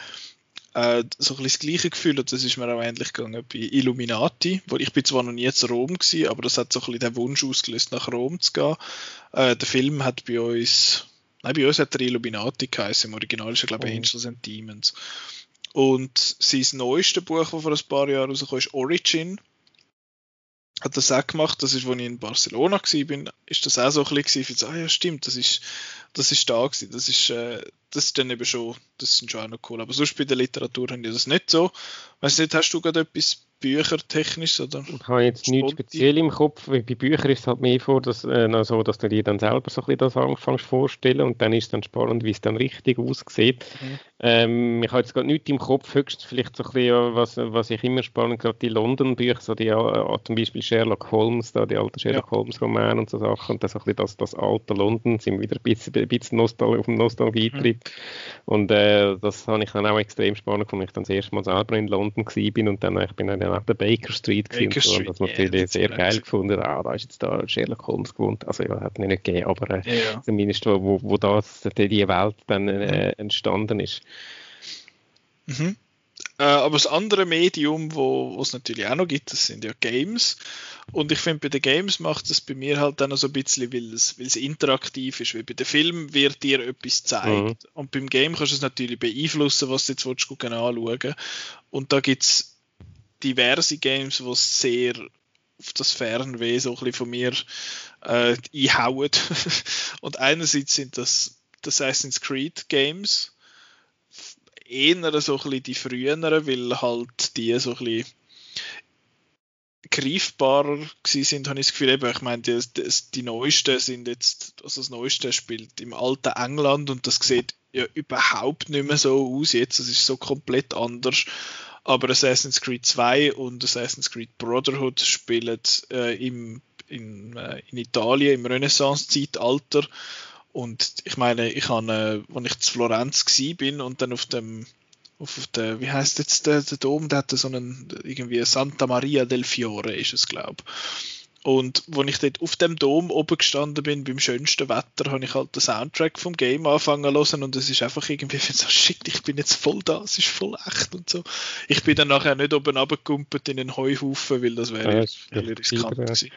äh, so ein bisschen das gleiche Gefühl und das ist mir auch ähnlich gegangen bei Illuminati, wo ich bin zwar noch nie zu Rom gewesen, aber das hat so ein bisschen den Wunsch ausgelöst, nach Rom zu gehen. Äh, der Film hat bei uns, nein, bei uns hat der Illuminati geheißen, im Original ist er glaube ich oh. Angels and Demons. Und sein neuestes Buch, das vor ein paar Jahren rausgekommen ist, Origin, hat das auch gemacht. Das ist, als ich in Barcelona war, ist das auch so ein bisschen gewesen, ah ja, stimmt, das ist, das ist da gewesen. Das ist, äh, das ist dann eben schon, das sind schon auch noch cool. Aber sonst bei der Literatur haben die das nicht so. Weißt du nicht, hast du gerade etwas büchertechnisch? Oder ich habe jetzt nichts speziell im Kopf. Bei Büchern ist es halt mehr vor, dass, äh, so, dass du dir dann selber so ein bisschen das anfängst vorstellen und dann ist es dann spannend, wie es dann richtig aussieht. Mhm. Ähm, ich habe jetzt gerade nichts im Kopf, höchstens vielleicht so ein bisschen, was, was ich immer spannend, gerade die London-Bücher, so die, äh, zum Beispiel Sherlock Holmes, da die alten Sherlock ja. Holmes-Romane und so Sachen und dann so ein bisschen das, das alte London, sind wieder ein bisschen, ein bisschen Nostal auf dem Nostalgietrip. Mhm. Und äh, das habe ich dann auch extrem spannend gefunden, ich dann das erste Mal selber in London war und dann ich bin dann auf der Baker Street Baker so, Street, das yeah, natürlich sehr geil gefunden. Ah, da ist jetzt da Sherlock Holmes gewohnt. Also ja, hat nicht gegeben, aber äh, ja, ja. zumindest wo, wo, wo das, die Welt dann äh, mhm. entstanden ist. Mhm. Äh, aber das andere Medium, wo es natürlich auch noch gibt, das sind ja Games. Und ich finde, bei den Games macht es bei mir halt dann noch so ein bisschen, weil es, interaktiv ist. Weil bei den Filmen wird dir etwas gezeigt. Mhm. Und beim Game kannst du es natürlich beeinflussen, was du jetzt willst, anschauen. Und da gibt es diverse Games, die sehr auf das Fernweh so ein bisschen von mir äh, einhauen. Und einerseits sind das Assassin's Creed Games, eher so ein bisschen die früheren, weil halt die so ein bisschen greifbarer sind, habe ich das Gefühl. Eben, ich meine, die, die, die neuesten sind jetzt, also das neueste spielt im alten England und das sieht ja überhaupt nicht mehr so aus jetzt. Das ist so komplett anders. Aber Assassin's Creed 2 und Assassin's Creed Brotherhood spielen äh, im, in, äh, in Italien im Renaissance-Zeitalter. Und ich meine, ich habe, äh, als ich zu Florenz bin und dann auf dem auf der, wie heißt jetzt der, der Dom, der hatte so einen, irgendwie Santa Maria del Fiore ist es, glaube und wo ich dort auf dem Dom oben gestanden bin, beim schönsten Wetter, habe ich halt den Soundtrack vom Game angefangen zu hören und es ist einfach irgendwie so, shit, ich bin jetzt voll da, es ist voll echt und so. Ich bin dann nachher nicht oben runtergekumpelt in einen Heuhaufen, weil das wäre ja, riskant gewesen.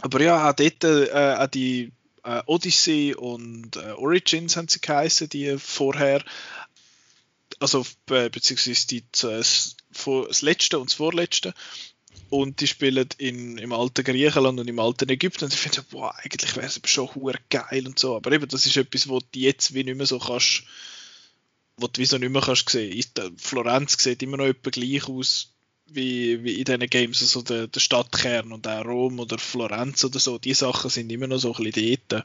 Aber ja, auch dort, äh, auch die äh, Odyssey und äh, Origins haben sie geheißen, die vorher, also be beziehungsweise die, das, das letzte und das vorletzte und die spielen in, im alten Griechenland und im alten Ägypten und ich finde boah, eigentlich wäre es schon hure geil und so, aber eben, das ist etwas, wo du jetzt wie nicht mehr so kannst, wo du wie so nicht mehr kannst sehen. Florenz sieht immer noch etwa gleich aus wie, wie in diesen Games, also der, der Stadtkern und auch Rom oder Florenz oder so, die Sachen sind immer noch so ein bisschen dort.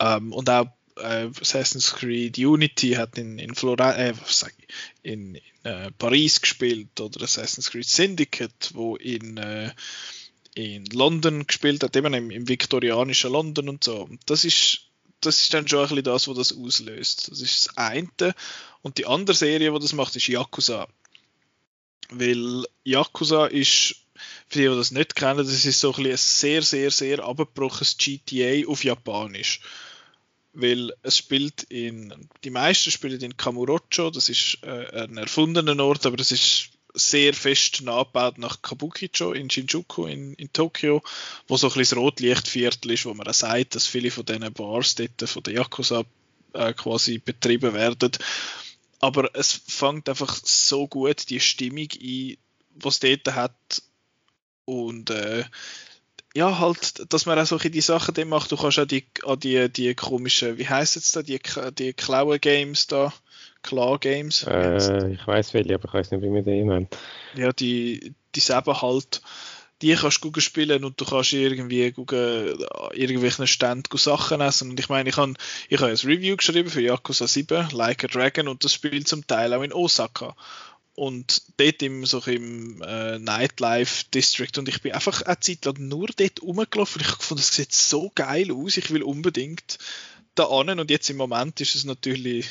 Ähm, und auch äh, Assassin's Creed Unity hat in, in, Florenz, äh, in, in äh, Paris gespielt oder Assassin's Creed Syndicate, wo in, äh, in London gespielt hat, eben im, im viktorianischen London und so. Das ist, das ist dann schon ein bisschen das, was das auslöst. Das ist das eine. Und die andere Serie, die das macht, ist Yakuza. Weil Yakuza ist, für die, die das nicht kennen, das ist so ein, ein sehr, sehr, sehr abgebrochenes GTA auf Japanisch weil es spielt in, die meisten spielen in Kamurocho, das ist äh, ein erfundener Ort, aber es ist sehr fest nachgebaut nach Kabukicho in Shinjuku in, in Tokio, wo so ein bisschen das Rotlichtviertel ist, wo man auch sagt, dass viele von diesen Bars dort von der Yakuza äh, quasi betrieben werden. Aber es fängt einfach so gut die Stimmung ein, was dort hat und äh, ja, halt, dass man auch solche die Sachen dann macht. Du kannst auch die, an die, die komischen, wie heisst es da, die, die Klauen-Games da, Klar-Games. Äh, ich weiß welche, aber ich weiß nicht, wie man die nennt. Ja, die, die selber halt, die kannst du spielen und du kannst irgendwie gucken, irgendwelchen Ständen Sachen essen. Und ich meine, ich habe ich hab ein Review geschrieben für Yakuza 7, Like a Dragon, und das spielt zum Teil auch in Osaka und dort im, so im äh, Nightlife District. Und ich bin einfach eine Zeit lang nur dort rumgelaufen und ich fand, das sieht so geil aus, ich will unbedingt da an und jetzt im Moment ist es natürlich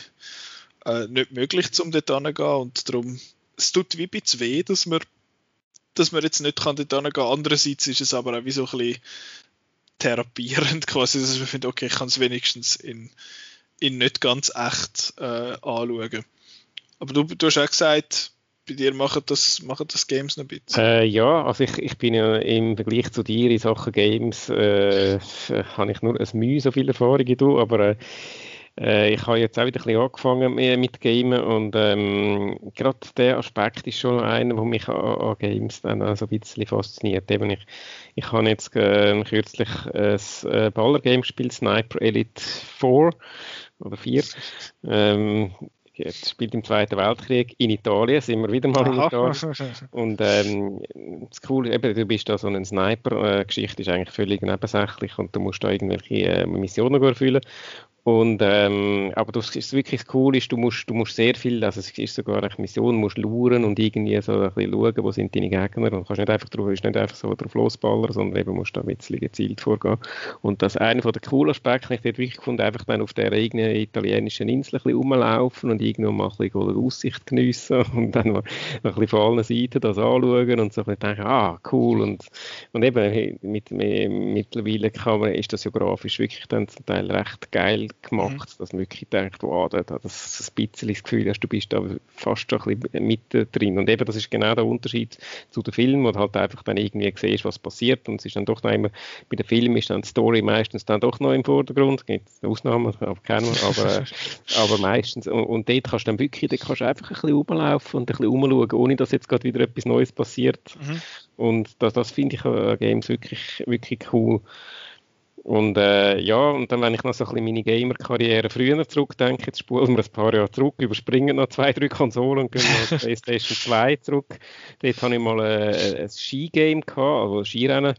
äh, nicht möglich, zum dort gehen und darum, es tut wie ein bisschen weh, dass man, dass man jetzt nicht kann dort gehen Andererseits ist es aber auch wie so ein bisschen therapierend quasi, dass man findet, okay, ich kann es wenigstens in, in nicht ganz echt äh, anschauen. Aber du, du hast auch gesagt, bei dir machen das, machen das Games noch ein bisschen. Äh, ja, also ich, ich bin ja im Vergleich zu dir in Sachen Games, äh, habe ich nur ein Mühe so viel Erfahrung wie du, aber äh, äh, ich habe jetzt auch wieder ein bisschen angefangen mit Gamen und ähm, gerade der Aspekt ist schon einer, der mich an, an Games dann also ein bisschen fasziniert. Eben ich, ich habe jetzt äh, kürzlich ein äh, Ballergame gespielt, Sniper Elite 4 oder 4. Ähm, Jetzt spielt im Zweiten Weltkrieg in Italien, sind wir wieder mal in Italien. Und ähm, das Coole eben, du bist da so ein Sniper, äh, Geschichte ist eigentlich völlig nebensächlich und du musst da irgendwelche äh, Missionen erfüllen. Und, ähm, aber das ist wirklich cool ist, du musst, du musst sehr viel, also es ist sogar eine Mission, du musst luren und irgendwie so ein bisschen schauen, wo sind deine Gegner und kannst nicht einfach drauf, ist nicht einfach so drauf losballern, sondern eben musst da ein bisschen gezielt vorgehen. Und das einer von der coolen Aspekte, ich dort wirklich gefunden, einfach dann auf der eigenen italienischen Insel ein bisschen rumlaufen und irgendwo mal ein bisschen Aussicht geniessen und dann mal ein bisschen von allen Seiten das anschauen und so ein bisschen denken, ah, cool und, und eben mit, mit, mittlerweile kann man, ist das ja grafisch wirklich dann zum Teil recht geil gemacht, mhm. dass man wirklich denkt, wow, da, da, das ein bisschen das Gefühl hast, du bist da fast schon ein bisschen mit drin. Und eben, das ist genau der Unterschied zu den Filmen, wo du halt einfach dann irgendwie siehst, was passiert und es ist dann doch noch immer, bei den Filmen ist dann die Story meistens dann doch noch im Vordergrund, es gibt Ausnahmen, aber kennen wir, aber, aber meistens, und, und dort kannst du dann wirklich, dort kannst du einfach ein bisschen rumlaufen und ein bisschen rumschauen, ohne dass jetzt gerade wieder etwas Neues passiert. Mhm. Und das, das finde ich an Games wirklich, wirklich cool. Und äh, ja, und dann, wenn ich noch so ein bisschen meine Gamer-Karriere früher zurückdenke, jetzt spulen wir ein paar Jahre zurück, überspringen noch zwei, drei Konsolen und gehen auf PlayStation 2 zurück. Dort hatte ich mal äh, ein Skigame gehabt, also Skirennen.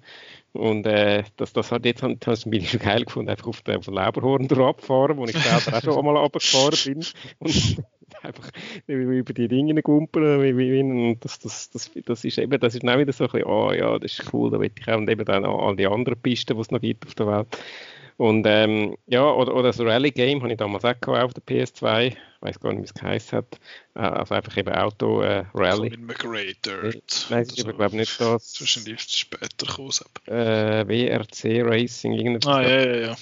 Und äh, das, das hat jetzt das bin ich geil gefunden, einfach auf den, auf den Lauberhorn abfahren, wo ich selber auch schon einmal runtergefahren bin. Und einfach über die Dinge gumpeln. Und das, das, das, das ist eben, das ist auch wieder so ein bisschen, oh ja, das ist cool, da will ich auch. Und eben dann all die anderen Pisten, die es noch gibt auf der Welt. Und ähm, ja, oder, oder das Rally-Game habe ich damals auch auf der PS2. Ich weiß gar nicht, wie es geheißen hat. Äh, also einfach eben Auto-Rally. Äh, mit Dirt. Nein, ist aber glaube ich nicht das. Wahrscheinlich später gekommen. Äh, WRC Racing, irgendetwas. Ah, ja, ja, ja.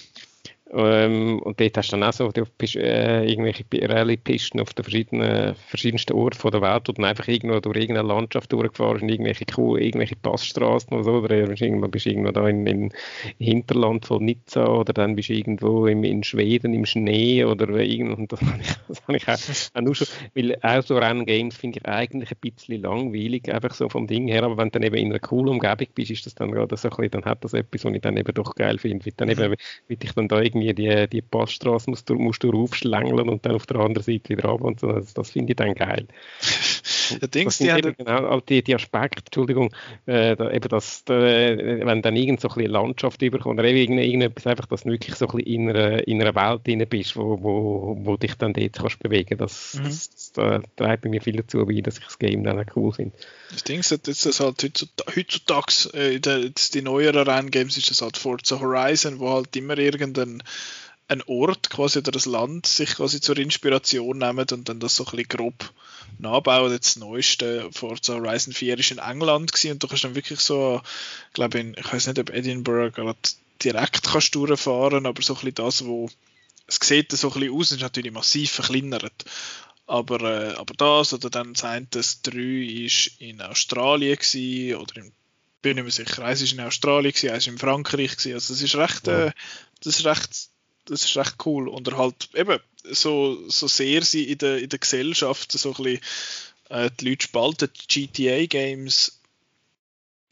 Ähm, und dort hast du dann auch so äh, irgendwelche Rallye-Pisten auf den verschiedenen, verschiedensten Orten der Welt, wo du einfach irgendwo durch irgendeine Landschaft durchgefahren und irgendwelche, irgendwelche Passstraßen oder so, oder bist irgendwo, bist irgendwo da in, in Hinterland von Nizza oder dann bist du irgendwo im, in Schweden im Schnee oder irgendwo, das habe ich, das habe ich auch, auch nur schon, weil auch so Renngames finde ich eigentlich ein bisschen langweilig, einfach so vom Ding her, aber wenn du dann eben in einer coolen Umgebung bist, ist das dann gerade so ein bisschen, dann hat das etwas, was ich dann eben doch geil finde, dann mhm. eben, wie ich dann da irgendwie irgendwie die, die Passstraße musst du, musst du raufschlängeln und dann auf der anderen Seite wieder runter und so. Das, das finde ich dann geil. Ja, Dings, die, haben... genau, die, die Aspekte, Entschuldigung, äh, da, eben das, da, wenn dann irgend so ein bisschen Landschaft überkommt oder eben irgendetwas einfach, dass du wirklich so ein bisschen in einer, in einer Welt drin bist, wo, wo, wo dich dann dort kannst bewegen das, mhm. das, das, das bei mir viel dazu bei, dass ich das Game dann auch cool finde. Das Ding ist, jetzt das halt heutzutage, äh, in der, die neueren Renngames ist das halt Forza Horizon, wo halt immer irgendein ein Ort quasi oder das Land sich quasi zur Inspiration nehmen und dann das so ein bisschen grob nachbauen. Das neueste Forza Horizon 4 ist in England gewesen, und du kannst dann wirklich so, ich glaube, in, ich weiß nicht, ob Edinburgh gerade direkt kannst durchfahren, aber so ein bisschen das, wo es sieht so ein bisschen aus, ist natürlich massiv verkleinert. Aber, äh, aber das oder dann sein das 3 ist in Australien gewesen, oder in, bin ich mir sicher, eins ist in Australien gewesen, eins ist in Frankreich gewesen. Also das ist recht, äh, das ist recht das ist recht cool. Und er halt eben so, so sehr sie in der, in der Gesellschaft so ein bisschen äh, die Leute spalten. GTA-Games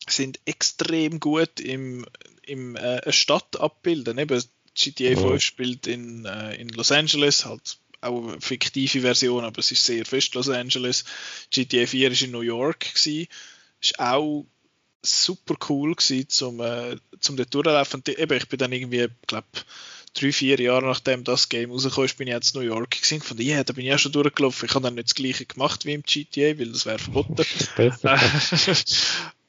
sind extrem gut im, im äh, Stadt abbilden. Eben, GTA 5 mhm. spielt in, äh, in Los Angeles, halt auch eine fiktive Version, aber es ist sehr fest Los Angeles. GTA 4 ist in New York gewesen. Ist auch super cool gewesen, zum, äh, zum dort durchlaufen. Eben, ich bin dann irgendwie, glaube drei, vier Jahre nachdem das Game rausgekommen ist, bin ich jetzt in New York gesehen. Von ja, da bin ich ja schon durchgelaufen. Ich habe dann nicht das gleiche gemacht wie im GTA, weil das wäre verboten.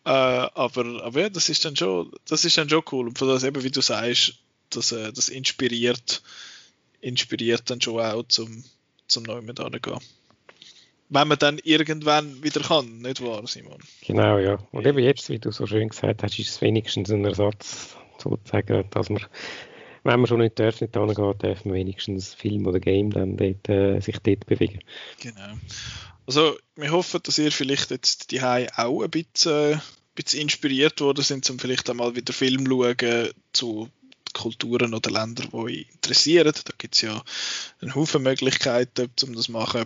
äh, aber, aber ja, das ist dann schon, das ist dann schon cool. Und von das eben, wie du sagst, das, äh, das inspiriert, inspiriert dann schon auch zum, zum neuen da gehen. Wenn man dann irgendwann wieder kann, nicht wahr, Simon? Genau, ja. Und eben jetzt, wie du so schön gesagt hast, ist es wenigstens ein Ersatz, sozusagen, dass man wenn man schon nicht darf, nicht hingeht, darf man wenigstens Film oder Game dann dort, äh, sich dort bewegen. Genau. Also wir hoffen, dass ihr vielleicht jetzt die auch ein bisschen, ein bisschen inspiriert worden sind, um vielleicht einmal wieder Film schauen zu Kulturen oder Ländern, die euch interessieren. Da gibt es ja einen Haufen Möglichkeiten, um das zu machen.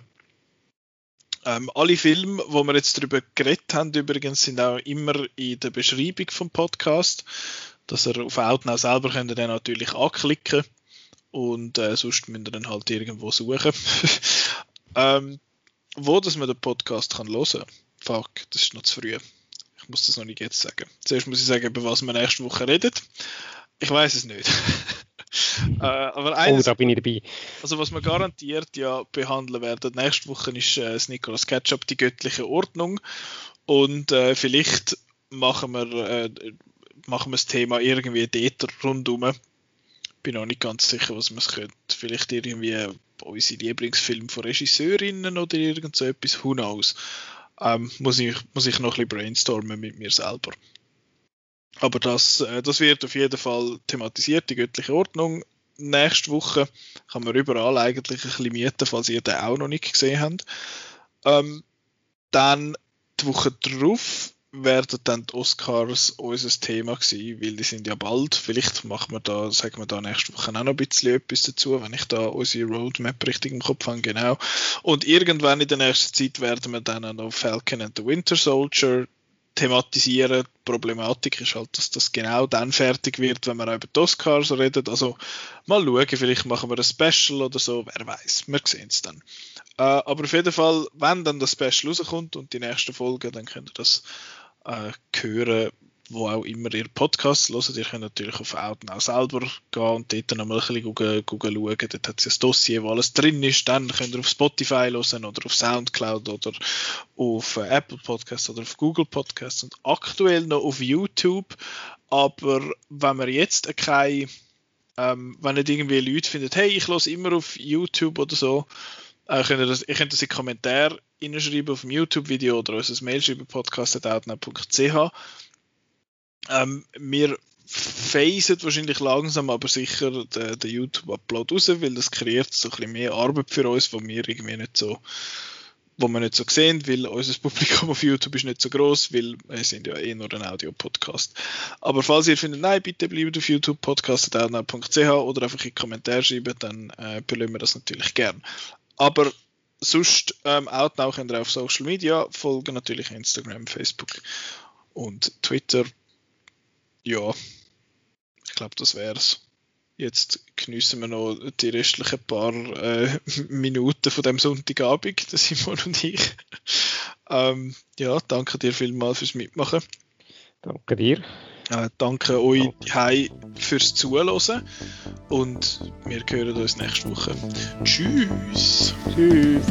Ähm, alle Filme, wo wir jetzt darüber geredet haben, übrigens, sind auch immer in der Beschreibung vom Podcast dass ihr auf Outnow selber könnt ihr dann natürlich anklicken und äh, sonst müsst ihr dann halt irgendwo suchen. ähm, wo dass man den Podcast kann hören Fuck, das ist noch zu früh. Ich muss das noch nicht jetzt sagen. Zuerst muss ich sagen, über was wir nächste Woche reden. Ich weiß es nicht. äh, aber eines, oh, da bin ich dabei. Also was wir garantiert ja behandeln werden, nächste Woche ist äh, das Nicolas Ketchup die göttliche Ordnung und äh, vielleicht machen wir äh, machen wir das Thema irgendwie dort rundum. Bin auch nicht ganz sicher, was man es könnte. Vielleicht irgendwie unsere Lieblingsfilme von Regisseurinnen oder irgend so etwas, who knows. Ähm, muss, ich, muss ich noch ein bisschen brainstormen mit mir selber. Aber das, äh, das wird auf jeden Fall thematisiert, die göttliche Ordnung. Nächste Woche kann man überall eigentlich ein bisschen mieten, falls ihr den auch noch nicht gesehen habt. Ähm, dann die Woche drauf werden dann die Oscars unser Thema gewesen, weil die sind ja bald. Vielleicht machen wir da, sagen wir da nächste Woche auch noch ein bisschen etwas dazu, wenn ich da unsere Roadmap richtig im Kopf habe, genau. Und irgendwann in der nächsten Zeit werden wir dann auch noch Falcon and the Winter Soldier thematisieren. Die Problematik ist halt, dass das genau dann fertig wird, wenn wir auch über die Oscars reden. Also mal schauen, vielleicht machen wir ein Special oder so, wer weiß. Wir sehen es dann. Äh, aber auf jeden Fall, wenn dann das Special rauskommt und die nächste Folge, dann könnt ihr das äh, hören, wo auch immer ihr Podcast hört. Ihr könnt natürlich auf Outnow selber gehen und dort nochmal ein bisschen gucken, gucken, schauen. Dort hat es ein Dossier, wo alles drin ist. Dann könnt ihr auf Spotify hören oder auf Soundcloud oder auf äh, Apple Podcasts oder auf Google Podcasts und aktuell noch auf YouTube. Aber wenn wir jetzt keine Ähm, wenn nicht irgendwie Leute finden, hey, ich lasse immer auf YouTube oder so, äh, könnt ihr, das, ihr könnt das in die Kommentare reinschreiben auf dem YouTube-Video oder uns ein Mail schreiben, podcast.outnow.ch. Ähm, wir phasen wahrscheinlich langsam, aber sicher den, den YouTube-Upload raus, weil das kreiert so ein bisschen mehr Arbeit für uns, wo wir irgendwie nicht so wo wir nicht so sehen, weil unser Publikum auf YouTube ist nicht so groß, weil wir sind ja eh nur ein Audio-Podcast. Aber falls ihr findet, nein, bitte bleibt auf YouTube, podcast.outnow.ch oder einfach in die Kommentare schreiben, dann äh, wir das natürlich gern. Aber sonst, ähm, Outnow ihr auf Social Media folgen, natürlich Instagram, Facebook und Twitter. Ja, ich glaube, das wär's. Jetzt geniessen wir noch die restlichen paar äh, Minuten von dem Sonntagabend, der Simon und ich. ähm, ja, danke dir vielmals fürs Mitmachen. Danke dir. Äh, danke euch danke. fürs Zuhören und wir hören uns nächste Woche. Tschüss. Tschüss.